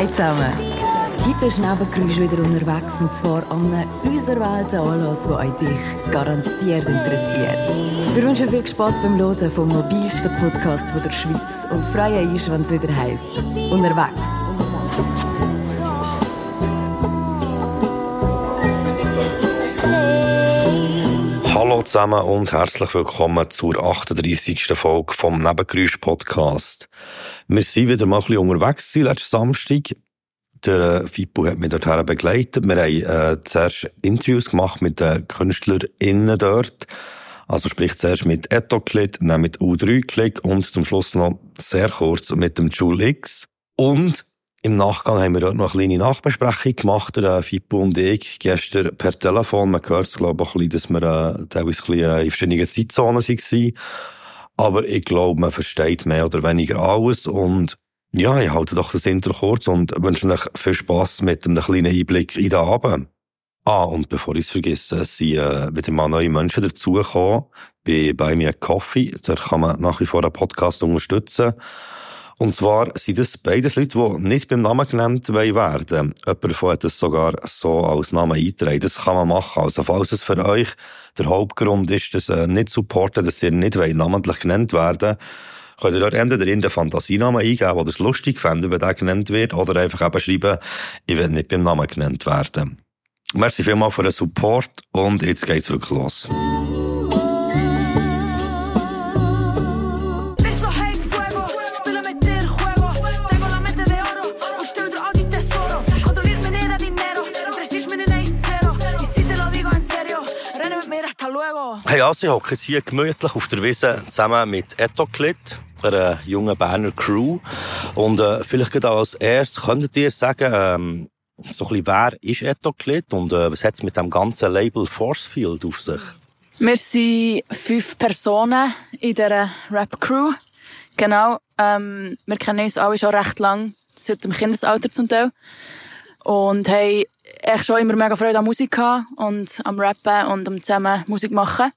Hi zusammen. Heute ist Nebengeräusch wieder unterwegs und zwar an einem unserwählten Anlass, der euch dich garantiert interessiert. Wir wünschen viel Spass beim Hören vom mobilsten Podcast der Schweiz und freuen uns, wenn es wieder heisst. Unterwegs. Zusammen und herzlich willkommen zur 38. Folge vom Nebengeräusch Podcast. Wir sind wieder mal ein bisschen unterwegs letzten Samstag. Der äh, Fippo hat mich dorthin begleitet. Wir haben äh, zuerst Interviews gemacht mit den KünstlerInnen dort. Also sprich zuerst mit Etoclit, dann mit U3-Click und zum Schluss noch sehr kurz mit dem Jule X. Und im Nachgang haben wir dort noch eine kleine Nachbesprechung gemacht, der Fippo und ich, gestern per Telefon. Man hört glaube ich, ein bisschen, dass wir äh, teilweise ein äh, in verschiedenen Zeitzonen waren. Aber ich glaube, man versteht mehr oder weniger alles. Und ja, ich halte doch das Intro kurz und wünsche euch viel Spass mit einem kleinen Einblick in den Abend. Ah, und bevor ich es vergesse, es sind äh, wieder mal neue Menschen dazugekommen bei, bei mir Coffee. Da kann man nach wie vor einen Podcast unterstützen. Und zwar sind das beides Leute, die nicht beim Namen genannt werden Jemand hat sogar so als Namen eingetragen. Das kann man machen. Also falls es für euch der Hauptgrund ist, dass ihr nicht supporten, dass ihr nicht namentlich genannt werden könnt ihr dort entweder in den Fantasienamen eingeben, oder es lustig fände, wenn der genannt wird, oder einfach eben schreiben, ich will nicht beim Namen genannt werden. Merci vielmals für den Support und jetzt geht's wirklich los. Hey, also ich hocke hier gemütlich auf der Wiese zusammen mit Etoclit, einer jungen Berner Crew. Und äh, vielleicht gerade als erstes könntet ihr sagen, ähm, so ein bisschen, wer ist Etoclit und äh, was hat es mit dem ganzen Label Forcefield auf sich? Wir sind fünf Personen in dieser Rap-Crew. Genau. Ähm, wir kennen uns alle schon recht lang, seit dem Kindesalter zum Teil. Und haben echt schon immer mega Freude an Musik gehabt und am Rappen und am zusammen Musik machen.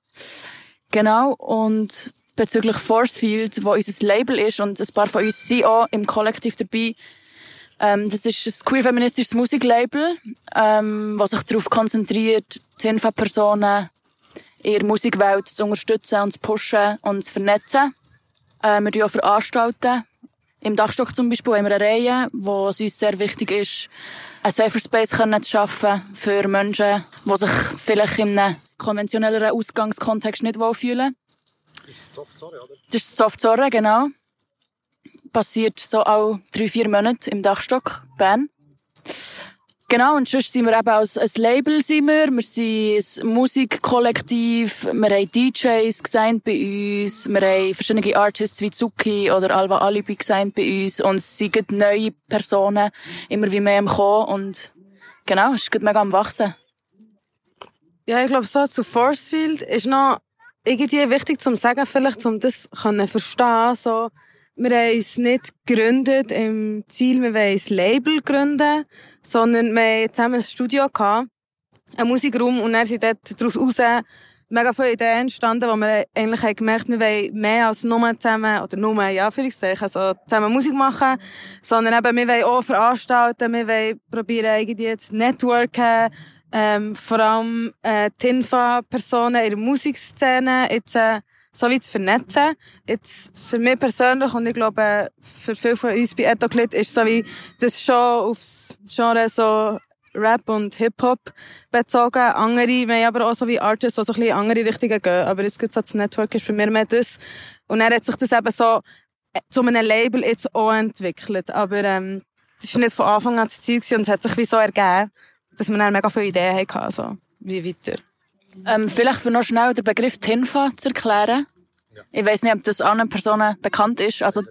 Genau. Und bezüglich Forcefield, wo unser Label ist und ein paar von uns sind auch im Kollektiv dabei, ähm, das ist ein queer-feministisches Musiklabel, ähm, was sich darauf konzentriert, Tinfa-Personen in ihrer Musikwelt zu unterstützen und zu pushen und zu vernetzen. Äh, wir auch veranstalten. Im Dachstock zum Beispiel haben wir eine Reihe, wo es uns sehr wichtig ist, einen Safer Space zu schaffen für Menschen, die sich vielleicht in einem konventionelleren Ausgangskontext nicht wohlfühlen. Das ist Soft Zorre, oder? Das ist Soft Zorre, genau. Passiert so alle drei, vier Monate im Dachstock, Bern. Genau, und sonst sind wir eben als ein Label sind wir. Wir sind ein Musikkollektiv. Wir haben DJs gesigned bei uns. Wir haben verschiedene Artists wie Zuki oder Alva Alibi gesigned bei uns. Und es sind neue Personen immer wie mehr am Kommen. Und genau, es ist mega am Wachsen. Ja, ich glaube, so zu Forcefield ist noch irgendwie wichtig zu sagen, vielleicht, um das zu verstehen. So, wir haben es nicht gegründet im Ziel, wir wollen ein Label gründen sondern wir hatten zusammen ein Studio, gehabt, einen Musikraum und dann sind dort daraus raus mega viele Ideen entstanden, wo wir eigentlich haben gemerkt wir wollen mehr als nur zusammen, oder nur, ja, Anführungszeichen, also zusammen Musik machen, sondern eben, wir wollen auch veranstalten, wir wollen probieren, irgendwie zu networken, ähm, vor allem äh, TINFA-Personen in der Musikszene jetzt äh, so wie zu vernetzen. Jetzt für mich persönlich und ich glaube für viele von uns bei Etoclit ist so wie das schon aufs Genre so Rap und Hip-Hop bezogen. Andere, wir haben aber auch so wie Artists, die so ein bisschen in andere Richtungen gehen. Aber jetzt gibt so das Network ist für mich mehr das. Und dann hat sich das eben so äh, zu einem Label jetzt auch entwickelt. Aber ähm, das war nicht von Anfang an das Ziel und es hat sich wie so ergeben, dass wir dann mega viele Ideen hatten, also wie weiter. Ähm, vielleicht für noch schnell den Begriff TINFA zu erklären. Ich weiß nicht, ob das anderen Personen bekannt ist. Also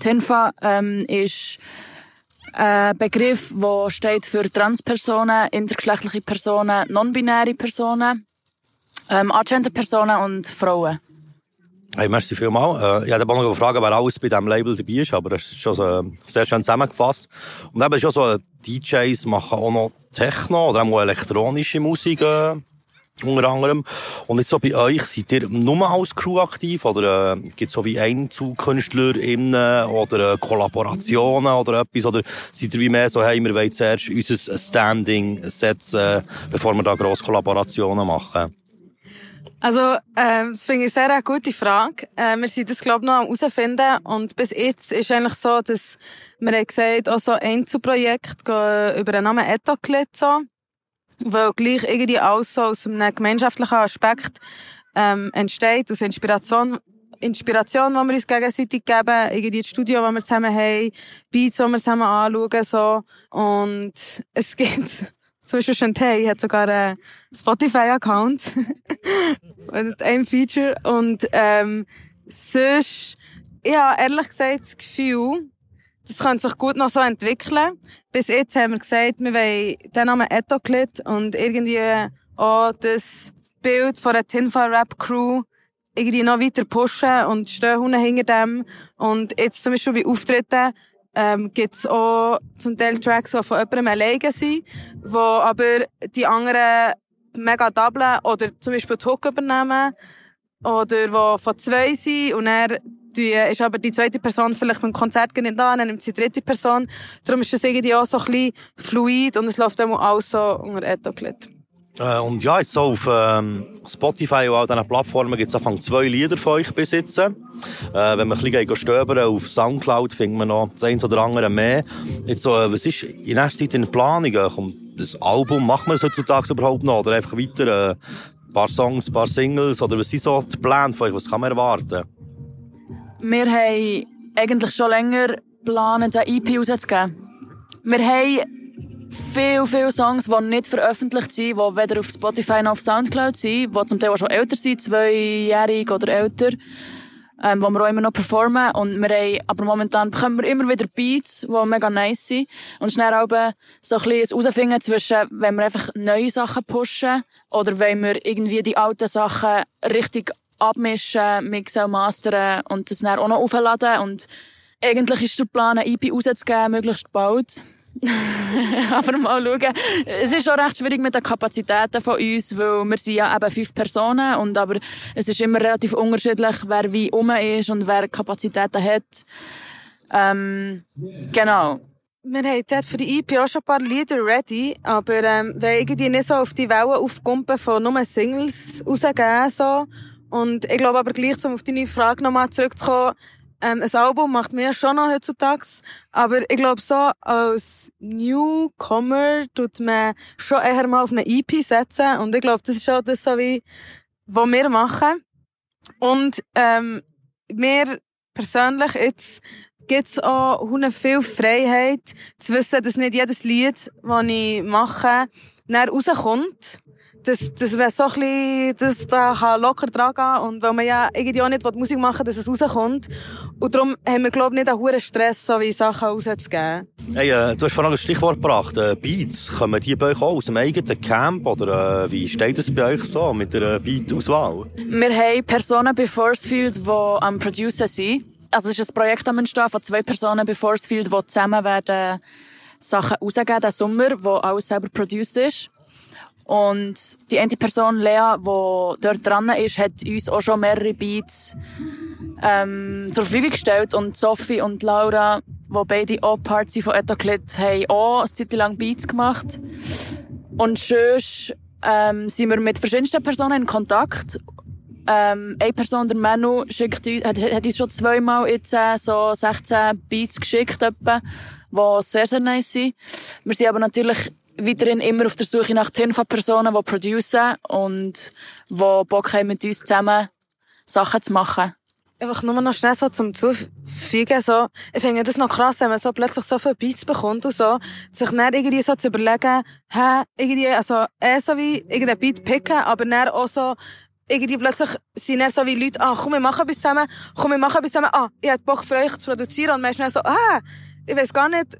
TINFA ähm, ist ein Begriff, der steht für Transpersonen, intergeschlechtliche Personen, non-binäre Personen, ähm, Agender-Personen und Frauen. Hey, merci vielmals. Äh, ich hätte noch gefragt, wer alles bei diesem Label dabei ist, aber das ist schon so sehr schön zusammengefasst. Und eben schon so, DJs machen auch noch Techno oder auch elektronische Musik. Äh unter anderem. Und jetzt so bei euch, seid ihr nur als Crew aktiv oder äh, gibt es so wie EinzelkünstlerInnen oder äh, Kollaborationen oder etwas? Oder seid ihr wie mehr so, hey, wir wollen zuerst unser Standing setzen, bevor wir da grosse Kollaborationen machen? Also, ähm, das finde ich sehr eine gute Frage. Äh, wir sind das, glaube ich, noch am herausfinden. Und bis jetzt ist eigentlich so, dass wir haben gesagt, auch so Einzelprojekt über den Namen Etoclit so weil gleich irgendwie alles so aus einem gemeinschaftlichen Aspekt ähm, entsteht, aus Inspiration, Inspiration, die wir uns gegenseitig geben, irgendwie das Studio, das wir zusammen haben, Beats, die wir zusammen anschauen, so. Und es gibt, zum Beispiel Shantae hat sogar einen Spotify-Account. und ein Feature. Und, ähm, sonst, ich habe ehrlich gesagt das Gefühl, das könnte sich gut noch so entwickeln. Bis jetzt haben wir gesagt, wir wollen den Namen Etoclit und irgendwie auch das Bild von der Tinfa Rap Crew irgendwie noch weiter pushen und stehen hinter dem. Und jetzt zum Beispiel bei Auftritten ähm, gibt es auch zum Teil Tracks, die von jemandem alleine sind, wo aber die anderen mega doublen oder zum Beispiel die Hook übernehmen oder die von zwei sind und er die ist aber die zweite Person vielleicht beim Konzert nicht da, dann nimmt sie die dritte Person. Darum ist es irgendwie auch so ein bisschen fluid und es läuft dann auch so unter Etoclit. Äh, und ja, jetzt so auf ähm, Spotify und all diesen Plattformen gibt es Anfang zwei Lieder von euch besitzen. Äh, wenn man ein bisschen stöbern auf Soundcloud, findet man noch das eine oder andere mehr. Jetzt so, äh, was ist in nächster Zeit in Planung? Kommt das Album, macht man es heutzutage überhaupt noch? Oder einfach weiter äh, ein paar Songs, ein paar Singles? Oder was sind so die Pläne von euch? Was kann man erwarten? Wir haben eigentlich schon länger geplant, eine EP rauszugeben. Wir haben viele, viele Songs, die nicht veröffentlicht sind, die weder auf Spotify noch auf Soundcloud sind, die zum Teil auch schon älter sind, zweijährig oder älter, ähm, wo wir auch immer noch performen. Und wir haben, aber momentan bekommen wir immer wieder Beats, die mega nice sind. Und schnell auch so ein bisschen herausfinden zwischen, wenn wir einfach neue Sachen pushen oder wenn wir irgendwie die alten Sachen richtig abmischen, mixen, mastern und das dann auch noch aufladen. Und eigentlich ist der Plan, eine EP rauszugeben, möglichst bald. aber mal schauen. Es ist schon recht schwierig mit den Kapazitäten von uns, weil wir sind ja eben fünf Personen und aber es ist immer relativ unterschiedlich, wer wie um ist und wer Kapazitäten hat. Ähm, genau. Wir haben dort für die EP auch schon ein paar Lieder ready, aber ähm, wir irgendwie nicht so auf die Wellen aufkumpen von nur Singles rausgeben. So. Und ich glaube aber gleich, um auf deine Frage nochmal zurückzukommen, ähm, ein Album macht mir schon noch heutzutage. Aber ich glaube so, als Newcomer tut man schon eher mal auf eine EP setzen. Und ich glaube, das ist schon das, so wie, was wir machen. Und, ähm, mir persönlich jetzt gibt's auch viel Freiheit zu wissen, dass nicht jedes Lied, das ich mache, dann rauskommt das, das wäre so ein bisschen, das da kann locker dran gehen. Und weil man ja irgendwie auch nicht Musik machen will, dass es rauskommt. Und darum haben wir, glaube ich, nicht einen hohen Stress, so wie Sachen rauszugeben. Hey, äh, du hast vorhin ein Stichwort gebracht. Äh, Beats. Kommen die bei euch auch aus dem eigenen Camp? Oder äh, wie steht es bei euch so mit der äh, Beat-Auswahl? Wir haben Personen bei Forcefield, die am Producer sind. Also es ist ein Projekt am Entstehen von zwei Personen bei Forcefield, die zusammen werden Sachen rausgeben diesen Sommer, wo alles selber produced ist. Und die eine Person, Lea, die dort dran ist, hat uns auch schon mehrere Beats ähm, zur Verfügung gestellt. Und Sophie und Laura, die beide auch Parts von Etoclit, haben auch eine Zeit lang Beats gemacht. Und sonst ähm, sind wir mit verschiedensten Personen in Kontakt. Ähm, eine Person, der Manu, schickt uns, hat, hat uns schon zweimal jetzt äh, so 16 Beats geschickt, etwa, die sehr, sehr nice sind. Wir sind aber natürlich weiterhin immer auf der Suche nach Tinfa-Personen, die producen und die Bock haben, mit uns zusammen Sachen zu machen. Einfach nur noch schnell so zum Zufügen, so. Ich finde das noch krass, wenn man so plötzlich so viele Beats bekommt und so, sich dann irgendwie so zu überlegen, hä, irgendwie, also, eh so wie irgendein Beat picken, aber dann auch so, irgendwie plötzlich sind dann so wie Leute, ah, komm, wir machen etwas zusammen, komm, wir machen etwas zusammen, ah, ich hab Bock für euch zu produzieren und man ist dann so, ah, ich weiß gar nicht,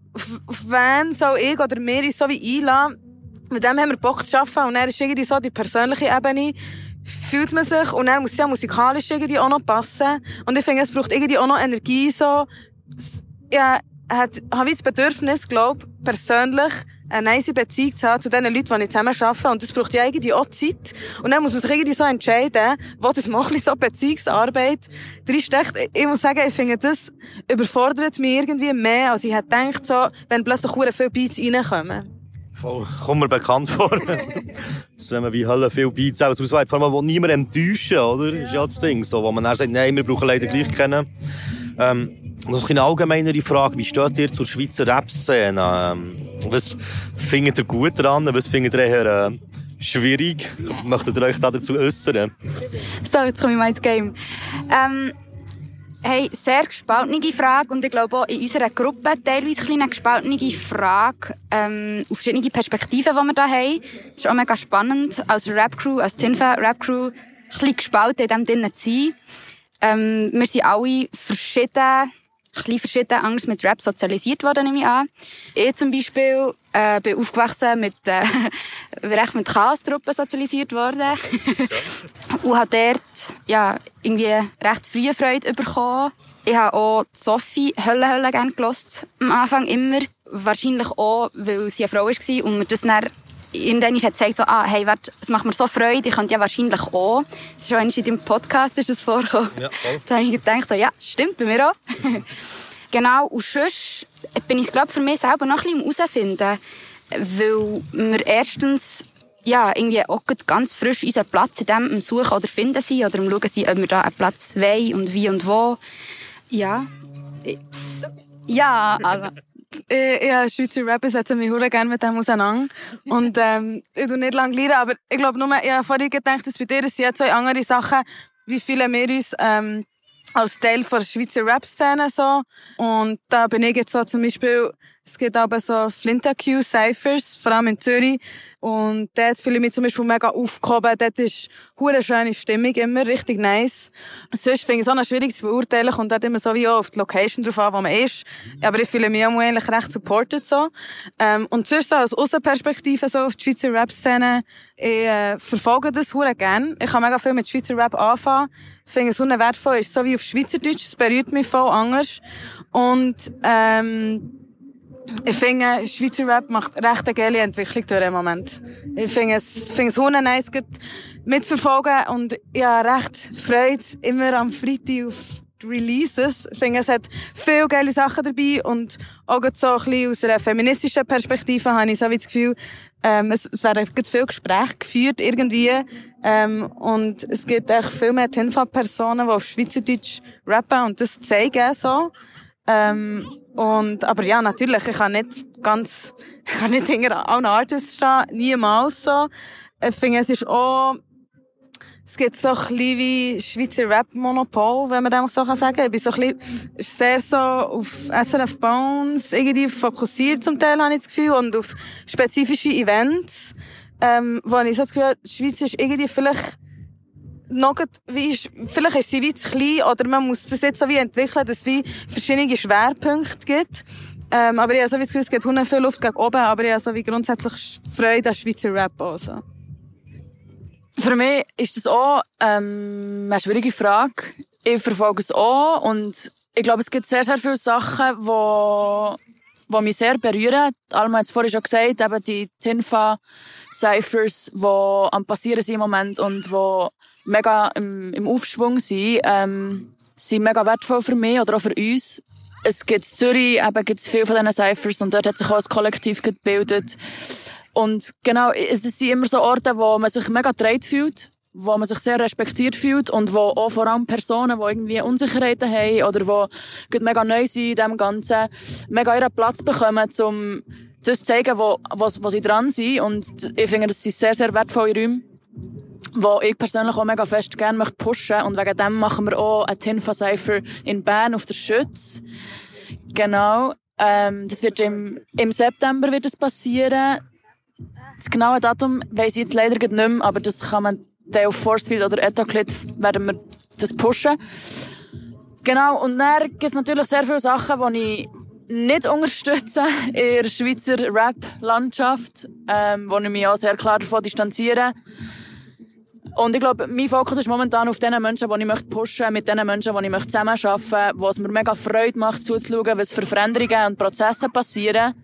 wen soll ich oder mir uns so wie einladen. Mit dem haben wir Bock zu arbeiten und dann ist irgendwie so die persönliche Ebene, fühlt man sich und dann muss ja musikalisch irgendwie auch noch passen. Und ich finde, es braucht irgendwie auch noch Energie so. Ja, hat, habe ich das Bedürfnis, glaube persönlich eine nice Beziehung zu haben zu den Leuten, die ich zusammen arbeite. Und das braucht ja irgendwie auch Zeit. Und dann muss man sich irgendwie so entscheiden, wo das macht so Beziehungsarbeit drinsteckt. Ich muss sagen, ich finde, das überfordert mich irgendwie mehr, als ich hätte gedacht, so, wenn plötzlich viele Beats reinkommen. Voll, kommt mir bekannt vor. dass wenn man wie Hölle viel Beats auch auswählt, vor allem, wo niemand enttäuschen, oder? Ja. Ist ja das Ding. So, wo man dann sagt, nein, wir brauchen leider gleich kennen. Ähm, noch eine allgemeinere Frage. Wie steht ihr zur Schweizer Rap-Szene? Ähm, was findet ihr gut dran? Was findet ihr eher, äh, schwierig? Möchtet ihr euch dazu äußern? So, jetzt komme ich mal ins Game. Ähm, Hey, sehr gespaltene Frage und ich glaube auch in unserer Gruppe teilweise eine gespaltene Frage ähm, auf verschiedene Perspektiven, die wir hier haben. Das ist auch mega spannend, als Rap-Crew, als Tinfa Rap-Crew, ein bisschen gespalten in dem drinnen zu sein. Ähm, wir sind alle verschieden bisschen verschieden anders mit Rap sozialisiert worden, nehme ich an. Ich zum Beispiel äh, bin aufgewachsen mit, äh, recht mit Chaos-Truppen sozialisiert worden. und habe dort, ja, irgendwie recht früh Freude bekommen. Ich habe auch Sophie Hölle Hölle gerne gelost. Am Anfang immer. Wahrscheinlich auch, weil sie eine Frau war und mir das dann irgendwann hat gesagt, so, ah, hey, es macht mir so Freude, ich könnte ja wahrscheinlich auch. Das ist schon in deinem Podcast ist das vorgekommen. Ja, voll. Da habe ich gedacht, so, ja, stimmt, bei mir auch. genau, und sonst bin ich, glaube für mich selber noch ein bisschen herausfinden, weil wir erstens ja, irgendwie auch ganz frisch unseren Platz in dem Suchen oder finden sind oder Schauen sind, ob wir da einen Platz wollen und wie und wo. Ja. Ja, aber ich, ja, Schweizer Rapper setzen mich sehr gerne mit dem auseinander. Und, ähm, ich tu nicht lange lernen, aber ich glaube nur, ich habe vorhin gedacht, dass bei dir sind jetzt zwei andere Sachen, wie viele wir uns, ähm, als Teil der Schweizer Rap-Szene so. Und da bin ich jetzt so zum Beispiel es gibt aber so Flinter-Q Cyphers, vor allem in Zürich. Und dort fühle ich mich zum Beispiel mega aufgehoben. Dort ist eine schöne Stimmung immer, richtig nice. Sonst finde ich es auch noch schwierig zu beurteilen. Kommt dort immer so wie auch auf die Location drauf an, wo man ist. Aber ich fühle mich auch eigentlich recht supported so. Ähm, und sonst so als Außenperspektive so auf die Schweizer Rap-Szene, ich äh, verfolge das sehr gerne. Ich kann mega viel mit Schweizer Rap anfangen. Ich finde es wertvoll ist, so wie auf Schweizerdeutsch. Es berührt mich voll anders. Und, ähm, ich finde, Schweizer Rap macht recht eine geile Entwicklung durch im Moment. Ich finde es, finde es hundert nice mitverfolgen und habe recht Freude immer am Freitag auf die Releases. Ich finde, es hat viele geile Sachen dabei und auch so ein bisschen aus einer feministischen Perspektive habe ich so wie das Gefühl, ähm, es, es werden viel Gespräche geführt irgendwie ähm, und es gibt echt viel mehr Tinfa-Personen, die auf Schweizerdeutsch rappen und das zeigen so. Ähm, und, aber ja, natürlich, ich kann nicht ganz, ich kann nicht hinter allen Artists stehen, niemals so. Ich finde, es ist auch, es gibt so ein bisschen wie Schweizer Rap-Monopol, wenn man das so sagen kann. Ich bin so ein bisschen, sehr so auf SRF Bones irgendwie fokussiert zum Teil, habe ich das Gefühl, und auf spezifische Events, ähm, wo ich so das Gefühl habe, die Schweiz ist irgendwie vielleicht noch, wie ist, vielleicht ist sie wie zu klein oder man muss das jetzt so wie entwickeln, dass es wie verschiedene Schwerpunkte gibt. Ähm, aber ich habe so wie das Gefühl, es geht viel Luft gegen oben, aber ich habe so wie grundsätzlich Freude an Schweizer Rap auch so. Für mich ist das auch ähm, eine schwierige Frage. Ich verfolge es auch und ich glaube, es gibt sehr, sehr viele Sachen, die die mich sehr berühren. Alma hat es vorhin schon gesagt, eben die Tinfa-Cyphers, die am passieren sind im Moment und die mega im, im Aufschwung sind, ähm, sind mega wertvoll für mich oder auch für uns. Es gibt in Zürich eben gibt's viel von diesen Cyphers und dort hat sich auch ein Kollektiv gebildet. Und genau, es sind immer so Orte, wo man sich mega getragen fühlt, wo man sich sehr respektiert fühlt und wo auch vor allem Personen, die irgendwie Unsicherheiten haben oder die mega neu sind in dem Ganzen, mega ihren Platz bekommen, um das zu zeigen, wo, wo, wo sie dran sind. Und ich finde, das sind sehr, sehr wertvolle Räume wo ich persönlich auch mega fest gerne möchte pushen und wegen dem machen wir auch ein Tinfa Cypher in Bern auf der Schütz. Genau. Ähm, das wird im, im September wird das passieren. Das genaue Datum weiss ich jetzt leider nicht mehr, aber das kann man auf Forcefield oder Etaclit werden wir das pushen. Genau. Und dann gibt es natürlich sehr viele Sachen, die ich nicht unterstütze in der Schweizer Rap-Landschaft, ähm, wo ich mich auch sehr klar davon distanziere. Und ich glaube, mein Fokus ist momentan auf den Menschen, die ich möchte pushen mit den Menschen, die ich zusammenarbeiten möchte, wo es mir mega Freude macht, zuzuschauen, was für Veränderungen und Prozesse passieren.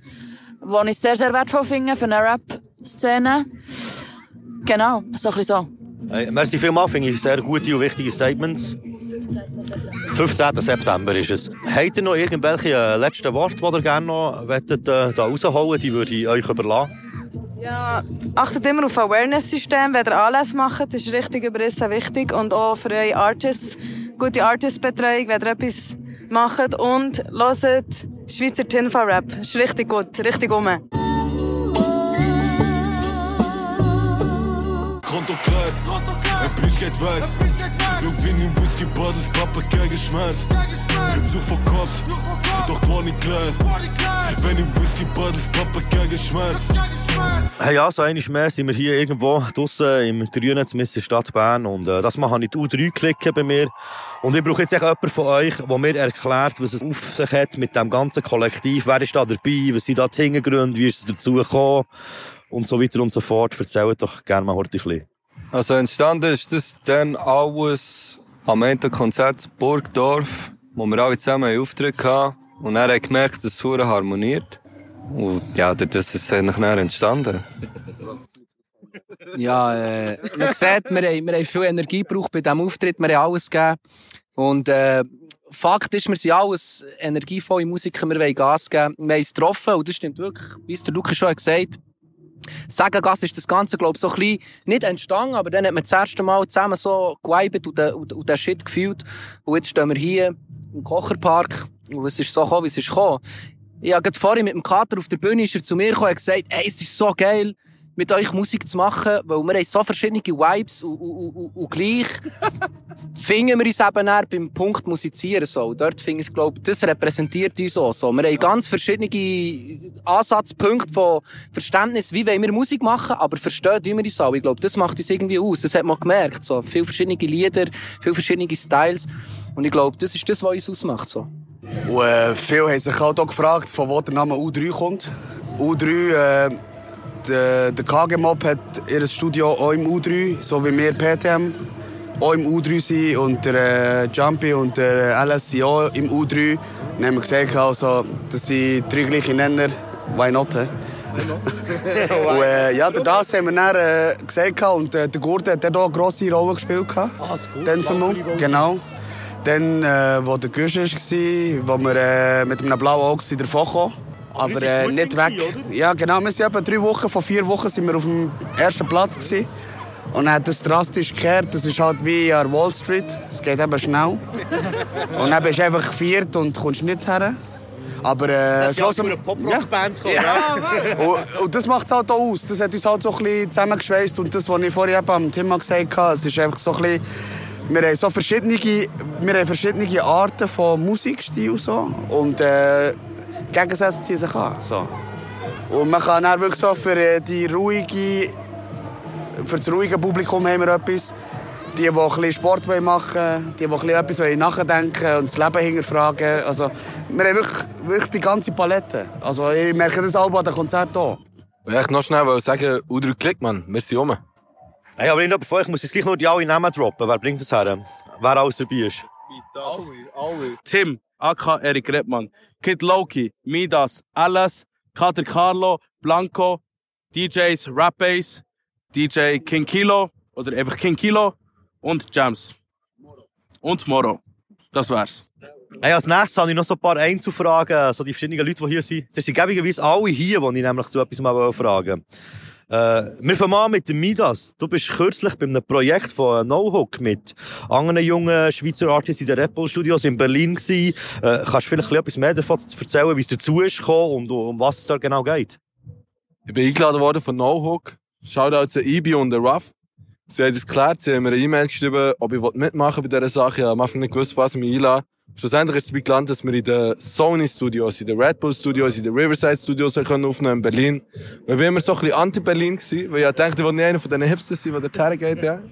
was ich sehr, sehr wertvoll finde für eine Rap-Szene. Genau, so ein bisschen so. Hey, merci vielmals, finde ich sehr gute und wichtige Statements. 15. September ist es. Habt ihr noch irgendwelche äh, letzten Worte, die ihr gerne noch wettet, äh, da rausholen Die würde ich euch überlassen. Ja, achtet immer auf Awareness-System, wenn ihr Anlässe macht, das ist richtig überrissen wichtig. Und auch für eure Artists, gute Artist-Betreuung, wenn ihr etwas macht. Und hört Schweizer Tinfa-Rap. Ist richtig gut, richtig um. Konto klar, ein Preis geht weg. Irgendwie im Whisky Bad ist Papa kein Geschmerz. Besuch vor Cops, doch war nicht klar. Wenn im Whisky Bad ist Papa kein Geschmerz. Hey, ja, so einmal mehr sind wir hier irgendwo draussen im Grünen, zumindest in der Stadt Bern. Und äh, das mache ich die U3 klicken bei mir. Und ich brauche jetzt echt jemanden von euch, der mir erklärt, was es auf sich hat mit dem ganzen Kollektiv. Wer ist da dabei? Was sind da die Hintergründe? Wie ist es dazu gekommen? Und so weiter und so fort. Erzählt doch gerne mal heute ein bisschen. Also entstanden ist das dann alles am Ende Konzert Burgdorf, wo wir alle zusammen einen Auftritt hatten. Und er hat gemerkt, dass es harmoniert. Und ja, das ist eigentlich dann entstanden. ja, äh, man sieht, wir haben, wir haben viel Energie gebraucht bei diesem Auftritt, wir haben alles gegeben. Und äh, Fakt ist, wir sind alles energievolle Musiker, wir wollen Gas geben. Wir haben es getroffen und das stimmt wirklich, wie es der Lukas schon gesagt hat Sagengasse ist das Ganze, glaube ich, so ein bisschen nicht entstanden, aber dann hat man das erste Mal zusammen so geweibt und, und, und den Shit gefühlt. Und jetzt stehen wir hier im Kocherpark und es ist so gekommen, wie es ist gekommen. Ich habe vorhin mit dem Kater auf der Bühne ist er zu mir gekommen und gesagt, ey, es ist so geil, mit euch Musik zu machen, weil wir haben so verschiedene Vibes und, und, und, und gleich finden wir uns eben eher beim Punkt Musizieren so. Dort finde ich, glaube das repräsentiert uns auch so. Wir haben ganz verschiedene Ansatzpunkte von Verständnis, wie wollen wir Musik machen, aber verstehen wie wir uns auch. Ich glaube, das macht uns irgendwie aus. Das hat man gemerkt. So. Viele verschiedene Lieder, viele verschiedene Styles. Und ich glaube, das ist das, was uns ausmacht. So. Und, äh, viele haben sich auch gefragt, von wo der Name U3 kommt. U3, äh, der, der KG-Mob hat ihr Studio auch im U3, so wie wir PTM auch im U3 sind und der äh, Jumpy und der LS sind auch im U3. Dann haben wir gesagt, also, das sind drei gleiche Nenner. Why not? He? und, äh, ja, das haben wir dann äh, gesagt und äh, der Gurte hat auch eine grosse Rolle gespielt. Ah, das gut. Genau. Dann, äh, wo der Gusch war, wo wir äh, mit einem blauen Auge davon kamen. Aber äh, nicht weg. Gewesen, ja, genau. Wir sind etwa drei Wochen, von vier Wochen sind wir auf dem ersten Platz. Gewesen. Und dann hat es drastisch gekehrt. Das ist halt wie an Wall Street. Es geht eben schnell. und dann bist du einfach viert und kommst nicht her. Aber äh, schlussendlich... Ja, Pop-Rock-Bands ja. ja. und, und, das macht es halt auch aus. Das hat uns halt so ein bisschen zusammengeschweißt. Und das, was ich vorhin am Thema gesagt habe, es ist einfach so ein bisschen... Wir haben so verschiedene, wir haben verschiedene Arten von Musikstil. So. Und äh, Gegensätze ziehen sich an. So. Und man kann dann wirklich so für, äh, die ruhige, für das ruhige Publikum haben wir etwas. Die, die ein bisschen Sport machen wollen, die, die etwas nachdenken und das Leben hinterfragen. Also, wir haben wirklich, wirklich die ganze Palette. Also, ich merke das auch bei den Konzerten auch. Ich noch schnell sagen, Udru Klick, Mann. Wir sind rum. Hey, aber ich muss jetzt gleich noch die alle Namen droppen. Wer bringt das her? Wer alles dabei ist? Alle, alle. Tim, AK Erik Redmann, Kid Loki, Midas, Alice, Kater Carlo, Blanco, DJs Rap Bass, DJ King Kilo oder einfach King Kilo und Jams. Und Moro. Das wär's. Hey, als nächstes habe ich noch so ein paar Einzelfragen, so die verschiedenen Leute, die hier sind. Das sind gäbigerweise alle hier, die ich nämlich zu etwas mal fragen äh, wir fangen an mit dem Midas. Du bist kürzlich bei einem Projekt von No Hook mit anderen jungen Schweizer Artists in den Bull Studios in Berlin. Äh, kannst du vielleicht etwas mehr davon erzählen, wie es dazu ist gekommen und um was es da genau geht? Ich bin eingeladen worden von No Hook. Shoutout zu Ibi und der Ruff. Sie haben es geklärt, sie haben mir eine E-Mail geschrieben, ob ich mitmachen bei dieser Sache. Ich habe Anfang nicht gewusst, was ich mich einladen. Schlussendlich ist es dabei gelandet, dass wir in den Sony Studios, in den Red Bull Studios, in den Riverside Studios können aufnehmen in Berlin. Wir waren immer so ein bisschen anti-Berlin gewesen, weil ich dachte, ich will nicht einer von diesen Hipsters sein, der dorthin geht, ja.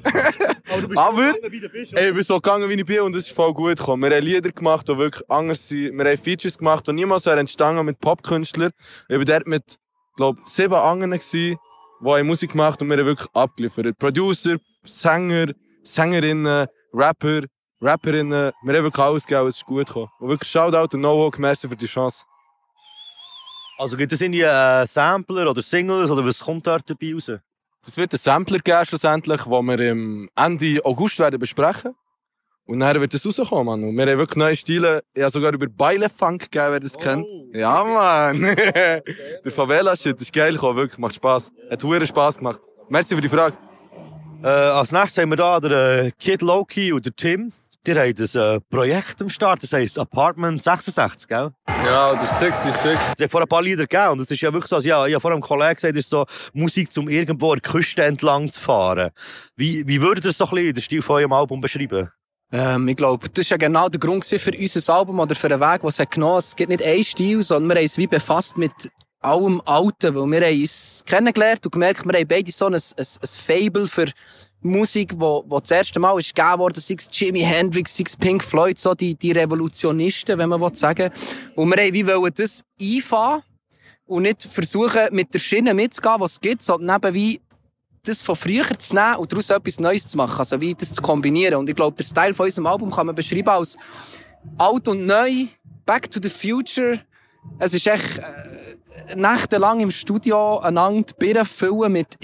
Aber du bist Aber, so wie du bist, oder? Ey, ich bin so gegangen, wie ich bin und es ist voll gut gekommen. Wir haben Lieder gemacht, die wirklich anders sind. Wir haben Features gemacht, die niemals so entstanden mit Popkünstlern. Ich war dort mit, glaub, sieben anderen gewesen, die Musik gemacht und wir haben wirklich abgeliefert. Producer, Sänger, Sängerinnen, Rapper, Rapperinnen, wir haben wirklich alles gegeben, es ist gut gekommen. Und wirklich Shoutout und No-Hawk, merci für die Chance. Also gibt es irgendwie äh, Sampler oder Singles oder was kommt dort dabei raus? Das wird ein Sampler geben, schlussendlich, den wir im Ende August werden besprechen. Und dann wird es rauskommen, Mann. Und wir haben wirklich neue Stile. Ich habe sogar über Beile-Funk gegeben, wer das kennt. Ja, Mann. Der Favela-Shit ist geil gekommen, wirklich. Macht Spass. Hat verdammt Spass gemacht. Merci für die Frage. Äh, als nächstes haben wir da den äh, Kid Loki und den Tim. Die haben ein äh, Projekt am Start, das heisst Apartment 66, gell? Ja, oder 66. Die haben vor ein paar Lieder gegeben und es ist ja wirklich so, also, ja, ich habe vor einem Kollegen gesagt, es ist so Musik, um irgendwo an der Küste entlang zu fahren. Wie, wie würdet ihr das so ein bisschen den Stil von eurem Album beschreiben? Ähm, ich glaube, das ist ja genau der Grund für unser Album oder für den Weg, was es hat genommen. Es gibt nicht einen Stil, sondern wir haben es wie befasst mit allem Alten, weil wir haben uns kennengelernt und gemerkt, wir haben beide so ein, ein, ein Fable für Musik, wo, wo das erste Mal ist gegeben worden, sei es Jimi Hendrix, sei es Pink Floyd, so die, die Revolutionisten, wenn man will sagen. Und wir haben wie wollen das einfahren und nicht versuchen, mit der Schiene mitzugehen, was es gibt, sondern eben wie das von früher zu nehmen und daraus etwas Neues zu machen, also wie das zu kombinieren. Und ich glaube, der Style von unserem Album kann man beschreiben als alt und neu, back to the future. Es ist echt äh, nächtelang im Studio einander die Birnen füllen mit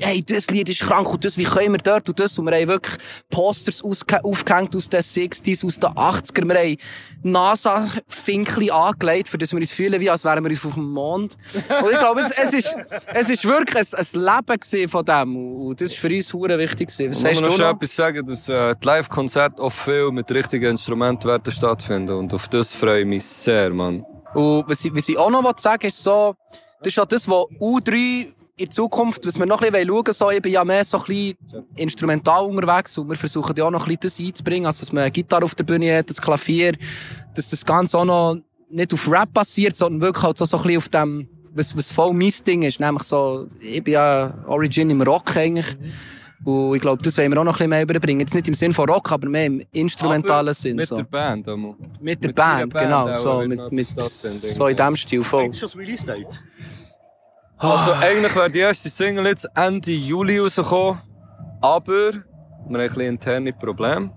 hey, das Lied ist krank und das, wie können wir dort und das. Und wir haben wirklich Posters aufgehängt aus den 60s, aus den 80er. Wir haben NASA-Finkli angelegt, für das wir uns fühlen, wie als wären wir uns auf dem Mond. Und ich glaube, es, es, ist, es ist wirklich ein, ein Leben von dem. Und das ist für uns hure wichtig. Was ich sagst muss du noch noch? etwas sagen, dass äh, die Live-Konzerte oft viel mit richtigen Instrumenten werden stattfinden. Und auf das freue ich mich sehr, Mann. Und was ich, was ich auch noch sagen will, ist so, das ist auch das, was U3 in Zukunft, was wir noch ein bisschen schauen wollen, so, ich bin ja mehr so ein bisschen instrumental unterwegs und wir versuchen ja auch noch ein bisschen das einzubringen, also dass man eine Gitarre auf der Bühne hat, das Klavier, dass das Ganze auch noch nicht auf Rap basiert, sondern wirklich halt so, so ein bisschen auf dem, was, was voll mein Ding ist, nämlich so, ich bin ja Origin im Rock eigentlich. Und ich glaube, das wollen wir auch noch ein bisschen mehr überbringen. Jetzt nicht im Sinn von Rock, aber mehr im instrumentalen Aber Sinn. Mit so. der Band. Mit der mit Band, Band genau. auch, So, mit, mit, so in dem Stil voll. Ist schon das Release-Date? Also eigentlich wäre die erste Single jetzt Ende Juli rausgekommen. Aber wir haben ein bisschen interne Probleme.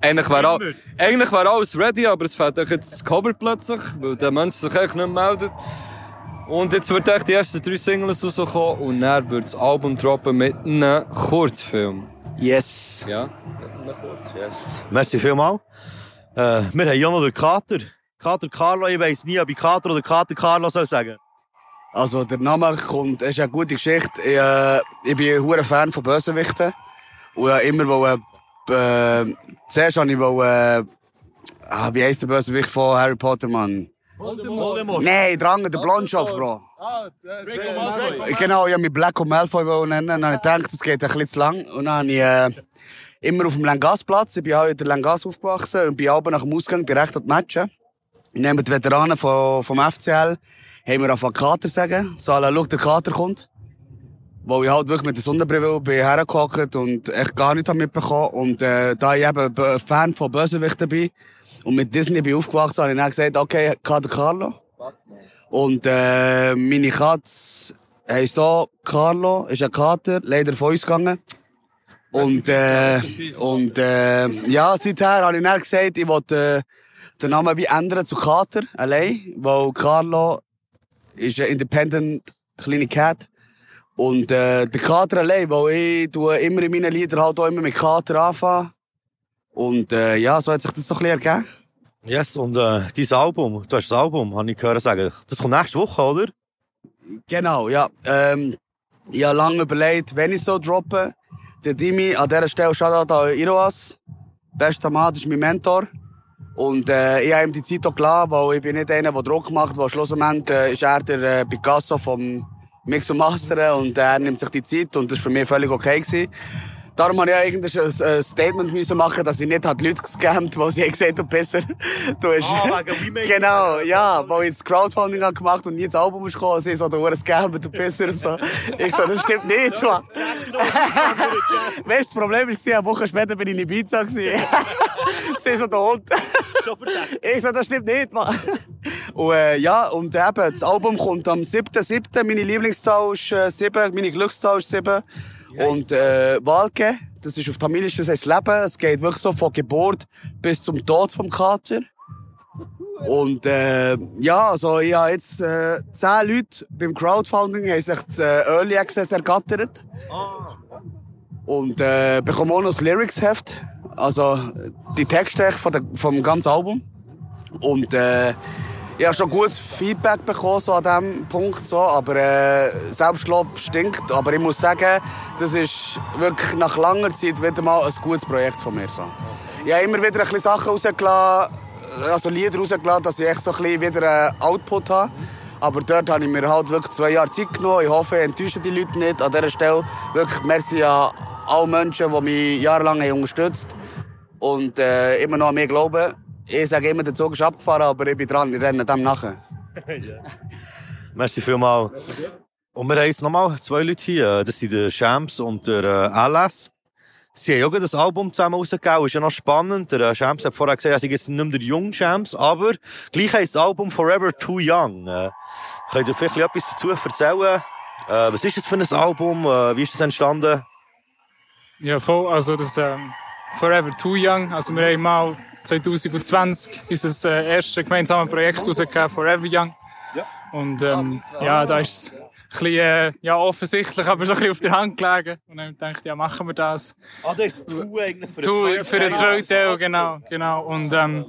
Eigentlich wäre all, eigentlich wäre alles ready, aber es fehlt euch jetzt das Cover plötzlich, weil der Mensch sich eigentlich nicht meldet. Und jetzt wird echt die ersten drei Singles rauskommen und dann wird das Album droppen mit einem Kurzfilm. Yes. Ja, mit einem Kurzfilm. Yes. Merci vielmals. Äh, wir haben ja noch den Kater. Kater Carlo, ich weiss nie, ob ich Kater oder Kater Carlo soll sagen. Also, der Name kommt, ist eine gute Geschichte. Ich, äh, ich bin ein hoher Fan von Bösewichten. Und ich immer wollte, äh, zuerst wollte ich, wollte, äh, ah, wie heisst der Bösewicht von Harry Potter, Mann? Voldemort. Nein, Drang, der Blondschopf, Bro. Genau, ich wollte mich Black Malfoy nennen. Dann habe ich gedacht, das geht ein bisschen zu lang. Und dann habe ich, äh, immer auf dem Langasplatz. Ich bin auch in der Langas aufgewachsen und bin aber nach dem Ausgang direkt an die Matchen. Ich nehme die Veteranen vom, vom FCL, haben wir auf Kater sagen. So, alle, schau, der Kater kommt. Wo ich halt wirklich mit der Sonnenbrille bin hergehockt und echt gar nichts mitbekommen. Und, äh, da ich eben Fan von Bösewichten bin und mit Disney bin aufgewachsen, habe ich dann gesagt, okay, Kater Carlo. Und, äh, meine Katze heisst auch Carlo, ist ein Kater, leider von uns gegangen. Und, äh, und, äh, ja, seither habe ich dann gesagt, ich wollte, äh, den Namen wie ändern zu Kater, allein, weil Carlo ist ein independent kleine Cat. Und, äh, der Kater allein, weil ich tue immer in meinen Liedern halt auch immer mit Kater anfangen. Und, äh, ja, so hat sich das so ein bisschen ergeben. Yes, und äh, dein Album, du hast das Album, habe ich gehört sagen. Das kommt nächste Woche, oder? Genau, ja. Ähm, ich habe lange überlegt, wenn ich so droppe. Der Dimi, an dieser Stelle Shoutout an Iroas. Bester Mann, das ist mein Mentor. Und äh, ich habe ihm die Zeit auch gelassen, weil ich bin nicht einer, der Druck macht, weil schlussendlich äh, ist er der äh, Picasso vom Mix und Masteren und er nimmt sich die Zeit und das war für mich völlig okay. Gewesen. Darum habe ich ein, Statement müssen machen, dass ich nicht halt Leute gescammt, weil sie haben gesagt, du besser. Du hast, Ah, genau, ja, weil ich das Crowdfunding habe gemacht und nie das Album ist gekommen, sie so, du hast Scam, du besser und so. Ich so, das stimmt nicht, Mann. Weißt du, das Problem war, eine Woche später bin ich in Ibiza sie so, der Hund. Ich so, das stimmt nicht, Mann. Und, äh, ja, und eben, das Album kommt am 7.7. Meine Lieblingszahl ist äh, 7, meine Glückszahl ist 7. Und, äh, Walke, das ist auf Tamilisch, das heißt Leben. Es geht wirklich so von Geburt bis zum Tod vom Kater. Und äh, ja, also ich habe jetzt äh, zehn Leute beim Crowdfunding haben sich das äh, Early Access ergattert. Und äh, bekomme auch noch das Lyrics-Heft. Also die Texte von der, vom ganzen Album. Und äh, ich habe schon gutes Feedback bekommen so an diesem Punkt. So, aber äh, Selbstlob stinkt. Aber ich muss sagen, das ist wirklich nach langer Zeit wieder mal ein gutes Projekt von mir. So. Ich habe immer wieder ein bisschen Sachen rausgelassen, also Lieder rausgelassen, dass ich echt so ein bisschen wieder einen Output habe. Aber dort habe ich mir halt wirklich zwei Jahre Zeit genommen. Ich hoffe, ich enttäusche die Leute nicht. An dieser Stelle wirklich merci an alle Menschen, die mich jahrelang haben unterstützt und äh, immer noch an mich glauben. Ich sage immer, der Zug ist abgefahren, aber ich bin dran, ich renne dem nachher. Merci vielmals. Und wir haben jetzt nochmal zwei Leute hier. Das sind der Shams und der äh, LS. Sie haben ja das Album zusammen rausgegeben. Ist ja noch spannend. Der äh, Shams hat vorher gesagt, er ist jetzt nicht mehr der junge Shams, aber gleich heisst das Album Forever Too Young. Äh, könnt ihr vielleicht etwas dazu erzählen? Äh, was ist das für ein Album? Äh, wie ist das entstanden? Ja, voll. Also das ähm, Forever Too Young. Also wir haben mal 2020 unser äh, erstes gemeinsames Projekt rausgegeben, Forever Young. Ja. Und ähm, ja, da ist es ein bisschen, äh, ja, offensichtlich, aber so ein bisschen auf der Hand gelegen. Und dann habe ich gedacht, ja, machen wir das. Ah, das ist Two eigentlich für den für den zweiten Teil, genau, genau. Und ähm,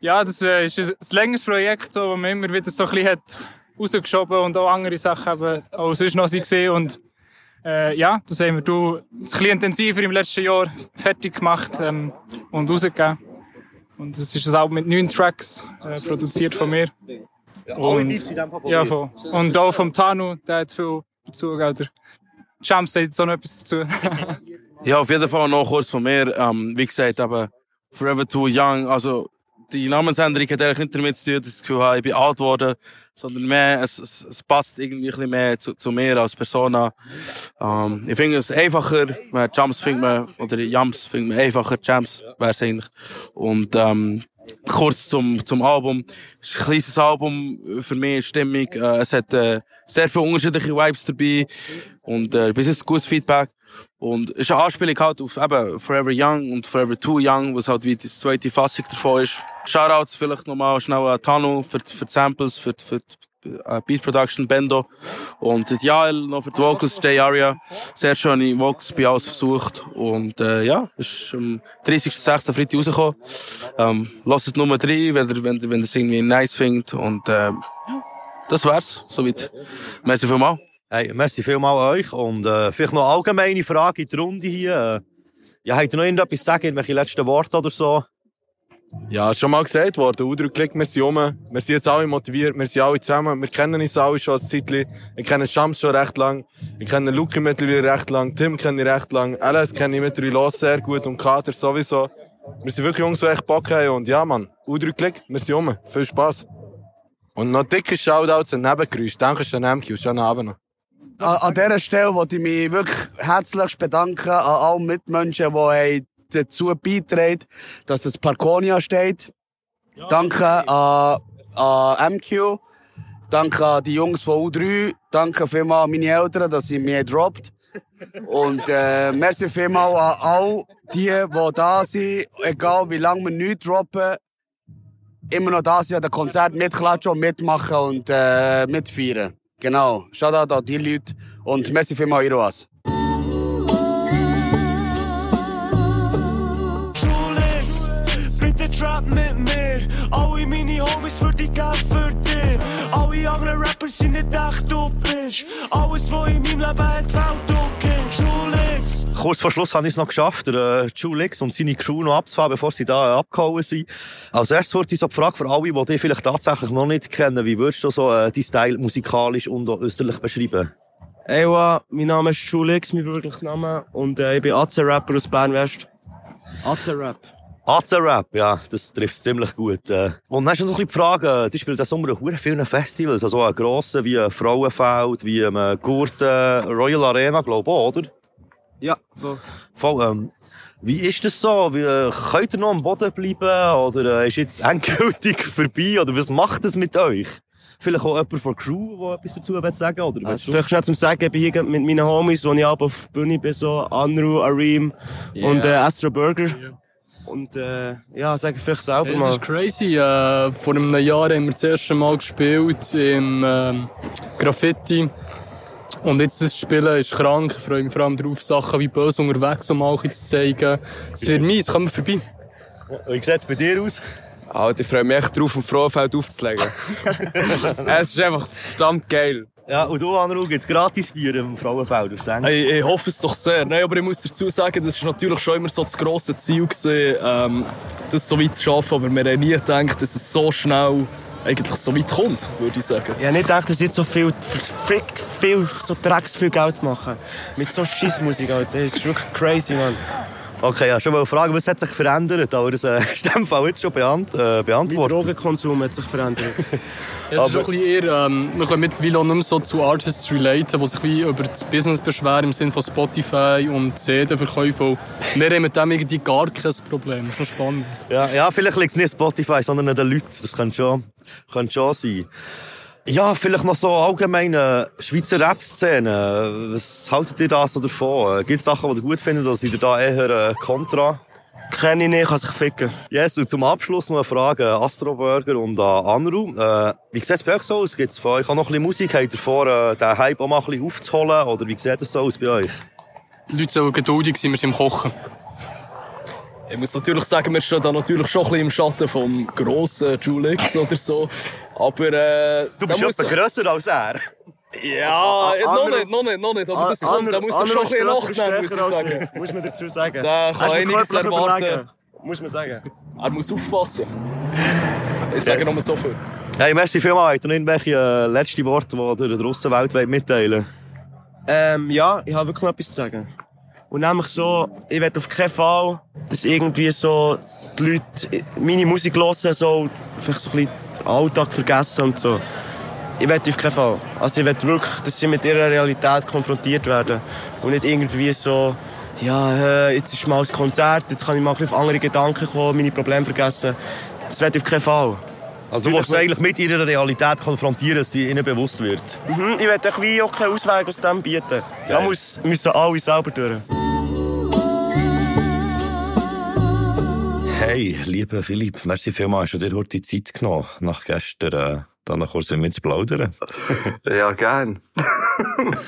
ja, das äh, ist ein, längeres Projekt, so, wo man immer wieder so ein bisschen hat rausgeschoben und auch andere Sachen eben auch sonst noch gesehen und äh, ja, das haben wir du ein bisschen intensiver im letzten Jahr fertig gemacht ähm, und rausgegeben. Und es ist ein Album mit neun Tracks, äh, produziert von mir. Und, ja, voll. und auch vom Tanu, der hat viel dazu gegeben. Champs sagt auch noch etwas dazu. Ja, auf jeden Fall noch kurz von mir. Ähm, wie gesagt, aber Forever Too Young, also die Namensänderung hat eigentlich nicht damit zu tun, dass ich das Gefühl habe, ich bin alt geworden, sondern mehr, es, es, es passt irgendwie ein bisschen mehr zu, zu mir als Persona. Ähm, ich finde es einfacher, Jumps findet man, oder Jumps findet man einfacher, Jumps wäre es eigentlich. Und ähm, kurz zum, zum Album. Es ist ein kleines Album für mich, Stimmung. Äh, es hat äh, sehr viele unterschiedliche Vibes dabei und äh, bis jetzt gutes Feedback. Und es ist eine Anspielung halt auf eben Forever Young und Forever Too Young, was halt wie die zweite Fassung davon ist. Shoutouts vielleicht nochmal schnell an Tanu für, die- für die Samples, für, für die äh, Beat Production, Bendo. Und Jael noch für die Vocals, Stay Aria. Sehr schöne Vocals bei alles versucht. Und äh, ja, ist am 30.06. Freitag rausgekommen. Ähm, lasst Nummer 3, wenn ihr, wenn, wenn ihr es irgendwie nice findet. Und äh, das wär's. Soweit. Merci vielmals. Hey, merci vielmals an euch. Und äh, vielleicht noch eine allgemeine Frage in die Runde hier. Äh, ja, habt ihr noch irgendetwas zu sagen? Irgendwelche letzten Worte oder so? Ja, schon mal gesagt worden. Udrücklich, wir sind rum. Wir sind jetzt alle motiviert. Wir sind alle zusammen. Wir kennen uns alle schon ein Zeitchen. Ich kenne Shams schon recht lang. Ich kenne Luki mittlerweile recht lang. Tim kenne ich recht lang. Alice kenne ich mittlerweile sehr gut. Und Kater sowieso. Wir sind wirklich Jungs, die echt Bock haben. Und ja, Mann. Udrücklich, wir sind rum. Viel Spass. Und noch dicke Shoutouts an Nebengeräusch. Danke schön, MQ. Schönen Abend noch. An, an dieser Stelle wollte ich mich wirklich herzlich bedanken an alle Mitmenschen, die dazu beitragen, dass das Parkonia steht. Danke an, an MQ. Danke an die Jungs von U3. Danke vielmals an meine Eltern, dass sie mich droppt. Und äh, merci vielmals an alle die, die da sind, egal wie lange wir nichts droppen, immer noch da sind an den Konzert mitklatschen und mitmachen und äh, mitfeiern. Genau. Shoutout an die Leute und merci vielmals, Iroas. Julix, bitte trap mit mir. Alle meine Homies für die Geld für dich. Alle anderen Rapper sind nicht echt, du bist. Alles, was in meinem Leben hat, fällt. Julix. Kurz vor Schluss habe ich es noch geschafft, der äh, Julix und seine Crew noch abzufahren, bevor sie da äh, abgehauen sind. Als erstes wurde ich so die Frage für alle, die dich vielleicht tatsächlich noch nicht kennen. Wie würdest du so äh, deinen Style musikalisch und auch äußerlich beschreiben? Ewa, mein Name ist Schulix, mein bürgerlicher Name. Und äh, ich bin AC-Rapper aus Bern-West. AC-Rap. AC-Rap, ja, das trifft es ziemlich gut. Äh. Und dann hast du noch so ein bisschen die Frage, die spielt diesen Sommer an hure vielen Festivals, also an grossen wie äh, Frauenfeld, wie ähm, Gurten, Royal Arena, glaube ich oder? Ja, voll. Voll, ähm, wie ist das so? Wie, äh, könnt ihr noch am Boden bleiben? Oder äh, ist jetzt endgültig vorbei? Oder was macht das mit euch? Vielleicht auch jemand von der Crew, der etwas dazu will sagen Oder Also, vielleicht schnell zum Sagen, ich bin hier mit meinen Homies, wo ich ab auf die Bühne bin, so Anru, Arim und äh, Astro Burger. Und äh, ja, sag vielleicht selber Es mal. ist crazy. Äh, vor einem Jahr haben wir das erste Mal gespielt im ähm, Graffiti. Und jetzt das Spielen ist krank. Ich freue mich vor allem darauf, Sachen wie böse unterwegs, um auch zu zeigen. Es wird mies, komm mal vorbei. Wie sieht es bei dir aus? Alter, ich freue mich echt drauf, auf dem Frauenfeld aufzulegen. es ist einfach verdammt geil. Ja, und du, Anru, gibt's gratis Bier im Frauenfeld, was denkst du? Hey, ich hoffe es doch sehr. Nein, aber ich muss dazu sagen, das war natürlich schon immer so das grosse Ziel, gewesen, ähm, das so weit zu schaffen. Aber wir haben nie gedacht, dass es so schnell eigentlich so weit kommt, würde ich sagen. Ich habe nicht gedacht, dass jetzt so viel, verfickt viel, so drecks viel Geld machen. Mit so Schissmusik, Alter. Das ist wirklich crazy, man. Okay, ja, schon mal fragen, was hat sich verändert, aber das äh, ist in dem Fall jetzt schon beant äh, Mein beantwortet. Drogenkonsum hat sich verändert. Ja, es ist auch ein bisschen eher, ähm, wir können mittlerweile auch nicht mehr so zu Artists relaten, die sich wie über das Business beschweren im Sinne von Spotify und CD-Verkäufe. Und Wir haben mit dem irgendwie gar kein Problem. Das ist noch spannend. Ja, ja vielleicht liegt es nicht an Spotify, sondern an den Leuten. Das könnte schon, könnte schon sein. Ja, vielleicht noch so allgemeine Schweizer Rap-Szene. Was haltet ihr da so davon? Gibt es Sachen, die ihr gut findet, oder seid ihr da eher äh, kontra? Kenne ich nicht, kann sich ficken. Yes, und zum Abschluss noch eine Frage an Astroburger und an Anru. Äh, wie sieht es bei euch so aus? Gibt's von euch auch noch ein bisschen Musik? Habt ihr vor, äh, den Hype auch mal ein bisschen aufzuholen? Oder wie sieht es so aus bei euch? Die Leute sollen geduldig sein, wir sind im Kochen. Ich muss natürlich sagen, wir stehen da natürlich schon ein bisschen im Schatten vom grossen Julix oder so. Aber äh, Du bist muss etwa sich- grösser als er. Ja, Ah, äh, noch nicht, noch nicht, noch nicht. Aber Ah, das kommt, da muss er schon ein bisschen nachnehmen, und muss ich sagen. ich, Muss man dazu sagen. Da kann einiges erwarten. überlegen. Muss man sagen. Er muss aufpassen. Ich sage nur so viel. Hey, merci vielmals. Habt ihr noch irgendwelche äh, letzten Worte, die ihr der Russenwelt wollt mitteilen Ähm, ja, ich habe wirklich noch etwas zu sagen. Und nämlich so, ich will auf keinen Fall, dass irgendwie so die Leute meine Musik hören, so vielleicht so ein bisschen den Alltag vergessen und so. Ich will auf keinen Fall. Also ich will wirklich, dass sie mit ihrer Realität konfrontiert werden. Und nicht irgendwie so, ja, äh, jetzt ist mal ein Konzert, jetzt kann ich mal ein bisschen auf andere Gedanken kommen, meine Probleme vergessen. Das will ich auf keinen Fall. Also du willst eigentlich mit ihrer Realität konfrontieren, dass sie ihnen bewusst wird. Mhm, ich will auch keinen Ausweg aus dem bieten. Da muss, müssen alle selber durch. Hey, lieber Philipp, merci vielmals, hast du dir heute die Zeit genommen, nach gestern, äh, da noch kurz mit mir zu plaudern. ja, gern.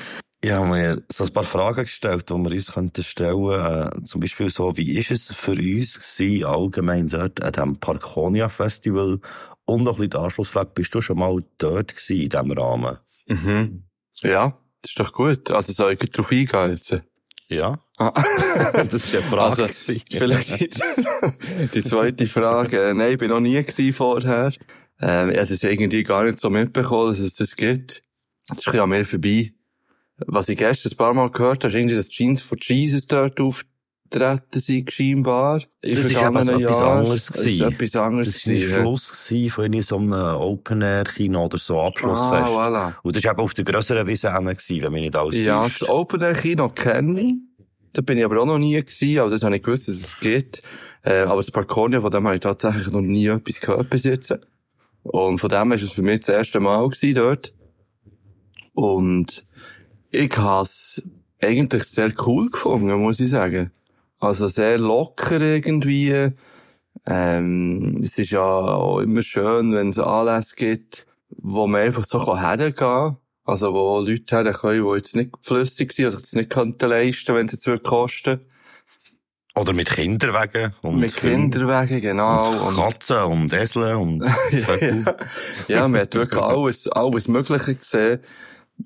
Ich habe mir so ein paar Fragen gestellt, die wir uns könnten stellen äh, Zum Beispiel so, wie ist es für uns gewesen, allgemein dort an diesem Parkonia Festival? Und noch ein bisschen die Anschlussfrage, bist du schon mal dort gewesen in diesem Rahmen? Mhm. Ja, das ist doch gut. Also soll ich drauf eingehen jetzt? Ja. Ah. das ist eine Frage. Also, vielleicht die, die zweite Frage. Nein, ich bin noch nie vorher. Ähm, ich habe es irgendwie gar nicht so mitbekommen, dass es das gibt. Das ist ein an mir vorbei. Was ich gestern ein paar Mal gehört habe, ist irgendwie, dass Jeans for Jesus dort auftreten sind, scheinbar. In Das ist eben so vergangenen etwas Jahren. anderes Das gewesen. etwas anderes Das war der ja. Schluss gewesen von irgendwie so einem Open-Air-Kino oder so Abschlussfest. Ah, voilà. Und das war eben auf der grösseren Wiese gewesen, wenn mich nicht alles Ja, täuscht. das Open Air Kino kenne ich. Da bin ich aber auch noch nie gewesen, aber das habe ich gewusst, dass es gibt. Äh, aber das Parkonia, von dem habe ich tatsächlich noch nie etwas gehört bis jetzt. Und von dem ist es für mich das erste Mal gewesen dort. Und ich habe es eigentlich sehr cool gefunden, muss ich sagen. Also sehr locker irgendwie. Ähm, es ist ja auch immer schön, wenn es Anlässe gibt, wo man einfach so hergehen kann. Also wo Leute her können, die jetzt nicht flüssig sind, also das nicht könnten leisten, wenn es jetzt würde kosten. Oder mit Kinderwagen. Und Mit Kinderwagen, genau. Und Katzen und Esel und ja, ja, man hat wirklich alles, alles Mögliche gesehen.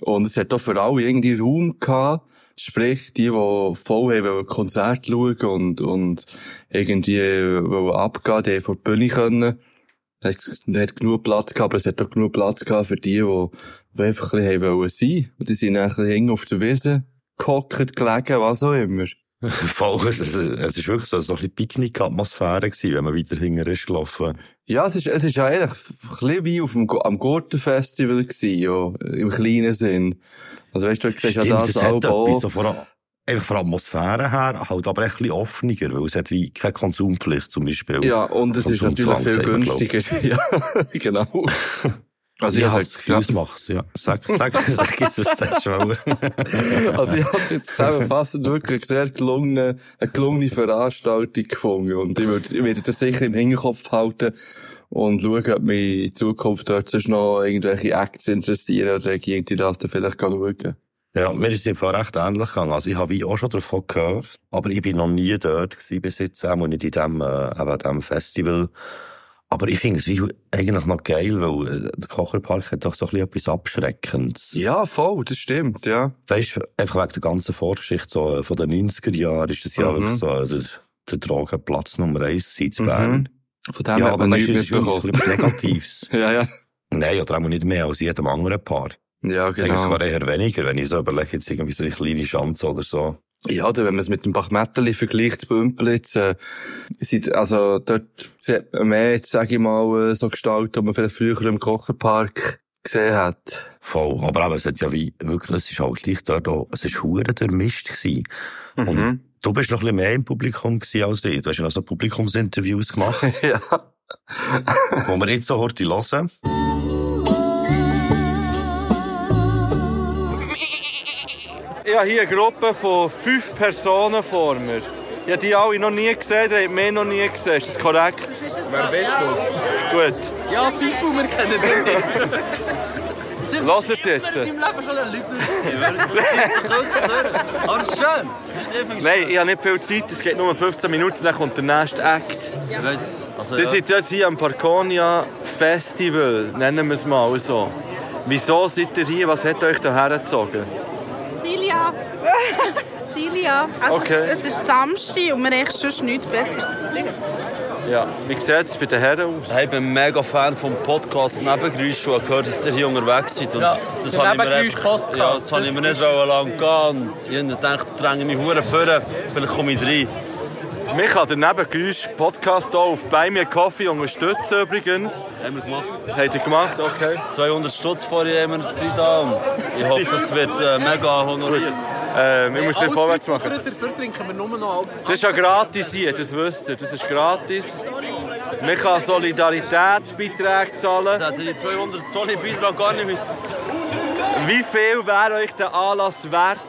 Und es hat auch für alle irgendwie Raum gehabt. Sprich, die, die voll haben, wollen Konzert schauen und, und irgendwie wollen abgehen, die vor die Bühne können. Es hat genug Platz gehabt, aber es hat auch genug Platz gehabt für die, die, die einfach ein bisschen haben wollen sein. Und die sind dann ein bisschen auf der Wiese gehockt, gelegen, was auch immer. Voll, es, es, es ist wirklich so, so ein bisschen Picknick-Atmosphäre gewesen, wenn man weiter hinten ist gelaufen. Ja, es ist, es ist ja eigentlich ein bisschen wie auf dem, am Gurtenfestival gewesen, ja, im kleinen Sinn. Also weißt du, du siehst ja das hat auch. etwas, so von, einfach von der Atmosphäre her, halt aber ein bisschen offener, weil es hat wie keine Konsumpflicht zum Beispiel. Ja, und es ist natürlich viel günstiger. ja, genau. Also ich, habe das Gefühl, es macht, ja. Sag, sag, sag jetzt, was hast wollen. Also ich habe jetzt zusammenfassend wirklich eine sehr gelungene, eine gelungene Veranstaltung gefunden. Und ich würde, ich werde das sicher im Hinterkopf halten und schauen, ob mich in Zukunft dort sonst noch irgendwelche Acts interessieren oder irgendwie das dann vielleicht schauen. Ja, mir ist es im Fall recht ähnlich gegangen. Also ich habe wie auch schon davon gehört, aber ich bin noch nie dort gewesen bis jetzt, auch nicht in dem, äh, eben dem Festival. Aber ich finde es eigentlich noch geil, weil äh, der Kocherpark hat doch so ein bisschen etwas Abschreckendes. Ja, voll, das stimmt, ja. Weißt du, einfach wegen der ganzen Vorgeschichte so, äh, von den 90er Jahren ist das ja Mhm. wirklich so äh, der, der Drogenplatz Nummer eins in Mhm. Bern. Von dem ja, hat man nichts ist wirklich mitbekommen. etwas Negatives. ja, ja. Nein, oder auch nicht mehr als jedem anderen Park. Ja, Ich denke genau. sogar eher weniger, wenn ich so überlege, jetzt irgendwie so eine kleine Schanze oder so. Ja, oder wenn man es mit dem Bachmetteli vergleicht, zu Bümplitz, äh, sind, also dort sieht man mehr, jetzt sage ich mal, äh, so Gestalten, die man vielleicht früher im Kocherpark gesehen hat. Voll. Aber eben, es hat ja wie, wirklich, es ist halt gleich dort auch, es ist hure durchmischt gewesen. Mhm. Und du bist noch ein bisschen mehr im Publikum gewesen als ich. Du hast ja noch so Publikumsinterviews gemacht. ja. Wo wir jetzt so heute hören. Ich habe hier eine Gruppe von fünf Personen vor mir. Ich habe die alle noch nie gesehen, die haben mich noch nie gesehen. Ist das korrekt? Wer bist du? Gut. Ja, Fischbau, wir kennen den nicht. Hört jetzt. Leben schon ein gewesen. Aber es ist schön. Ist Nein, ich habe nicht viel Zeit, es geht nur 15 Minuten, dann kommt der nächste Act. Ich weiss. Also, Ihr ja. seid jetzt hier am Parkonia Festival, nennen wir es mal so. Wieso seid ihr hier? Was hat euch hierher gezogen? Cilia. Cilia. Also, Okay. Es ist Samstag und wir haben echt sonst nichts Besseres zu tun. Ja, wie sieht es bei den Herren aus? Hey, ich bin mega Fan vom Podcast Nebengeräusch und habe gehört, dass ihr hier unterwegs seid. Und Ja, das, das habe ich mir einfach, ja, das habe ich mir das nicht ist wollen es. lang gehen. Ich habe gedacht, ich dränge mich hure vor, vielleicht komme ich rein. Mich kann der Nebengeräusch Podcast hier auf «Bei mir Coffee» unterstützen übrigens. Haben wir gemacht. Habt ihr gemacht? Okay. 200 Stutz vorher haben wir drin da und ich hoffe, es wird äh, mega honoriert. Ähm, ich muss den vorwärts machen. Dafür, dafür trinken wir nur noch Alkohol. Das ist ja gratis hier, das wisst ihr. Das ist gratis. Man kann Solidaritätsbeiträge zahlen. Da hätte ich die 200 Zoll Beitrag gar nicht müssen. Wie viel wäre euch der Anlass wert?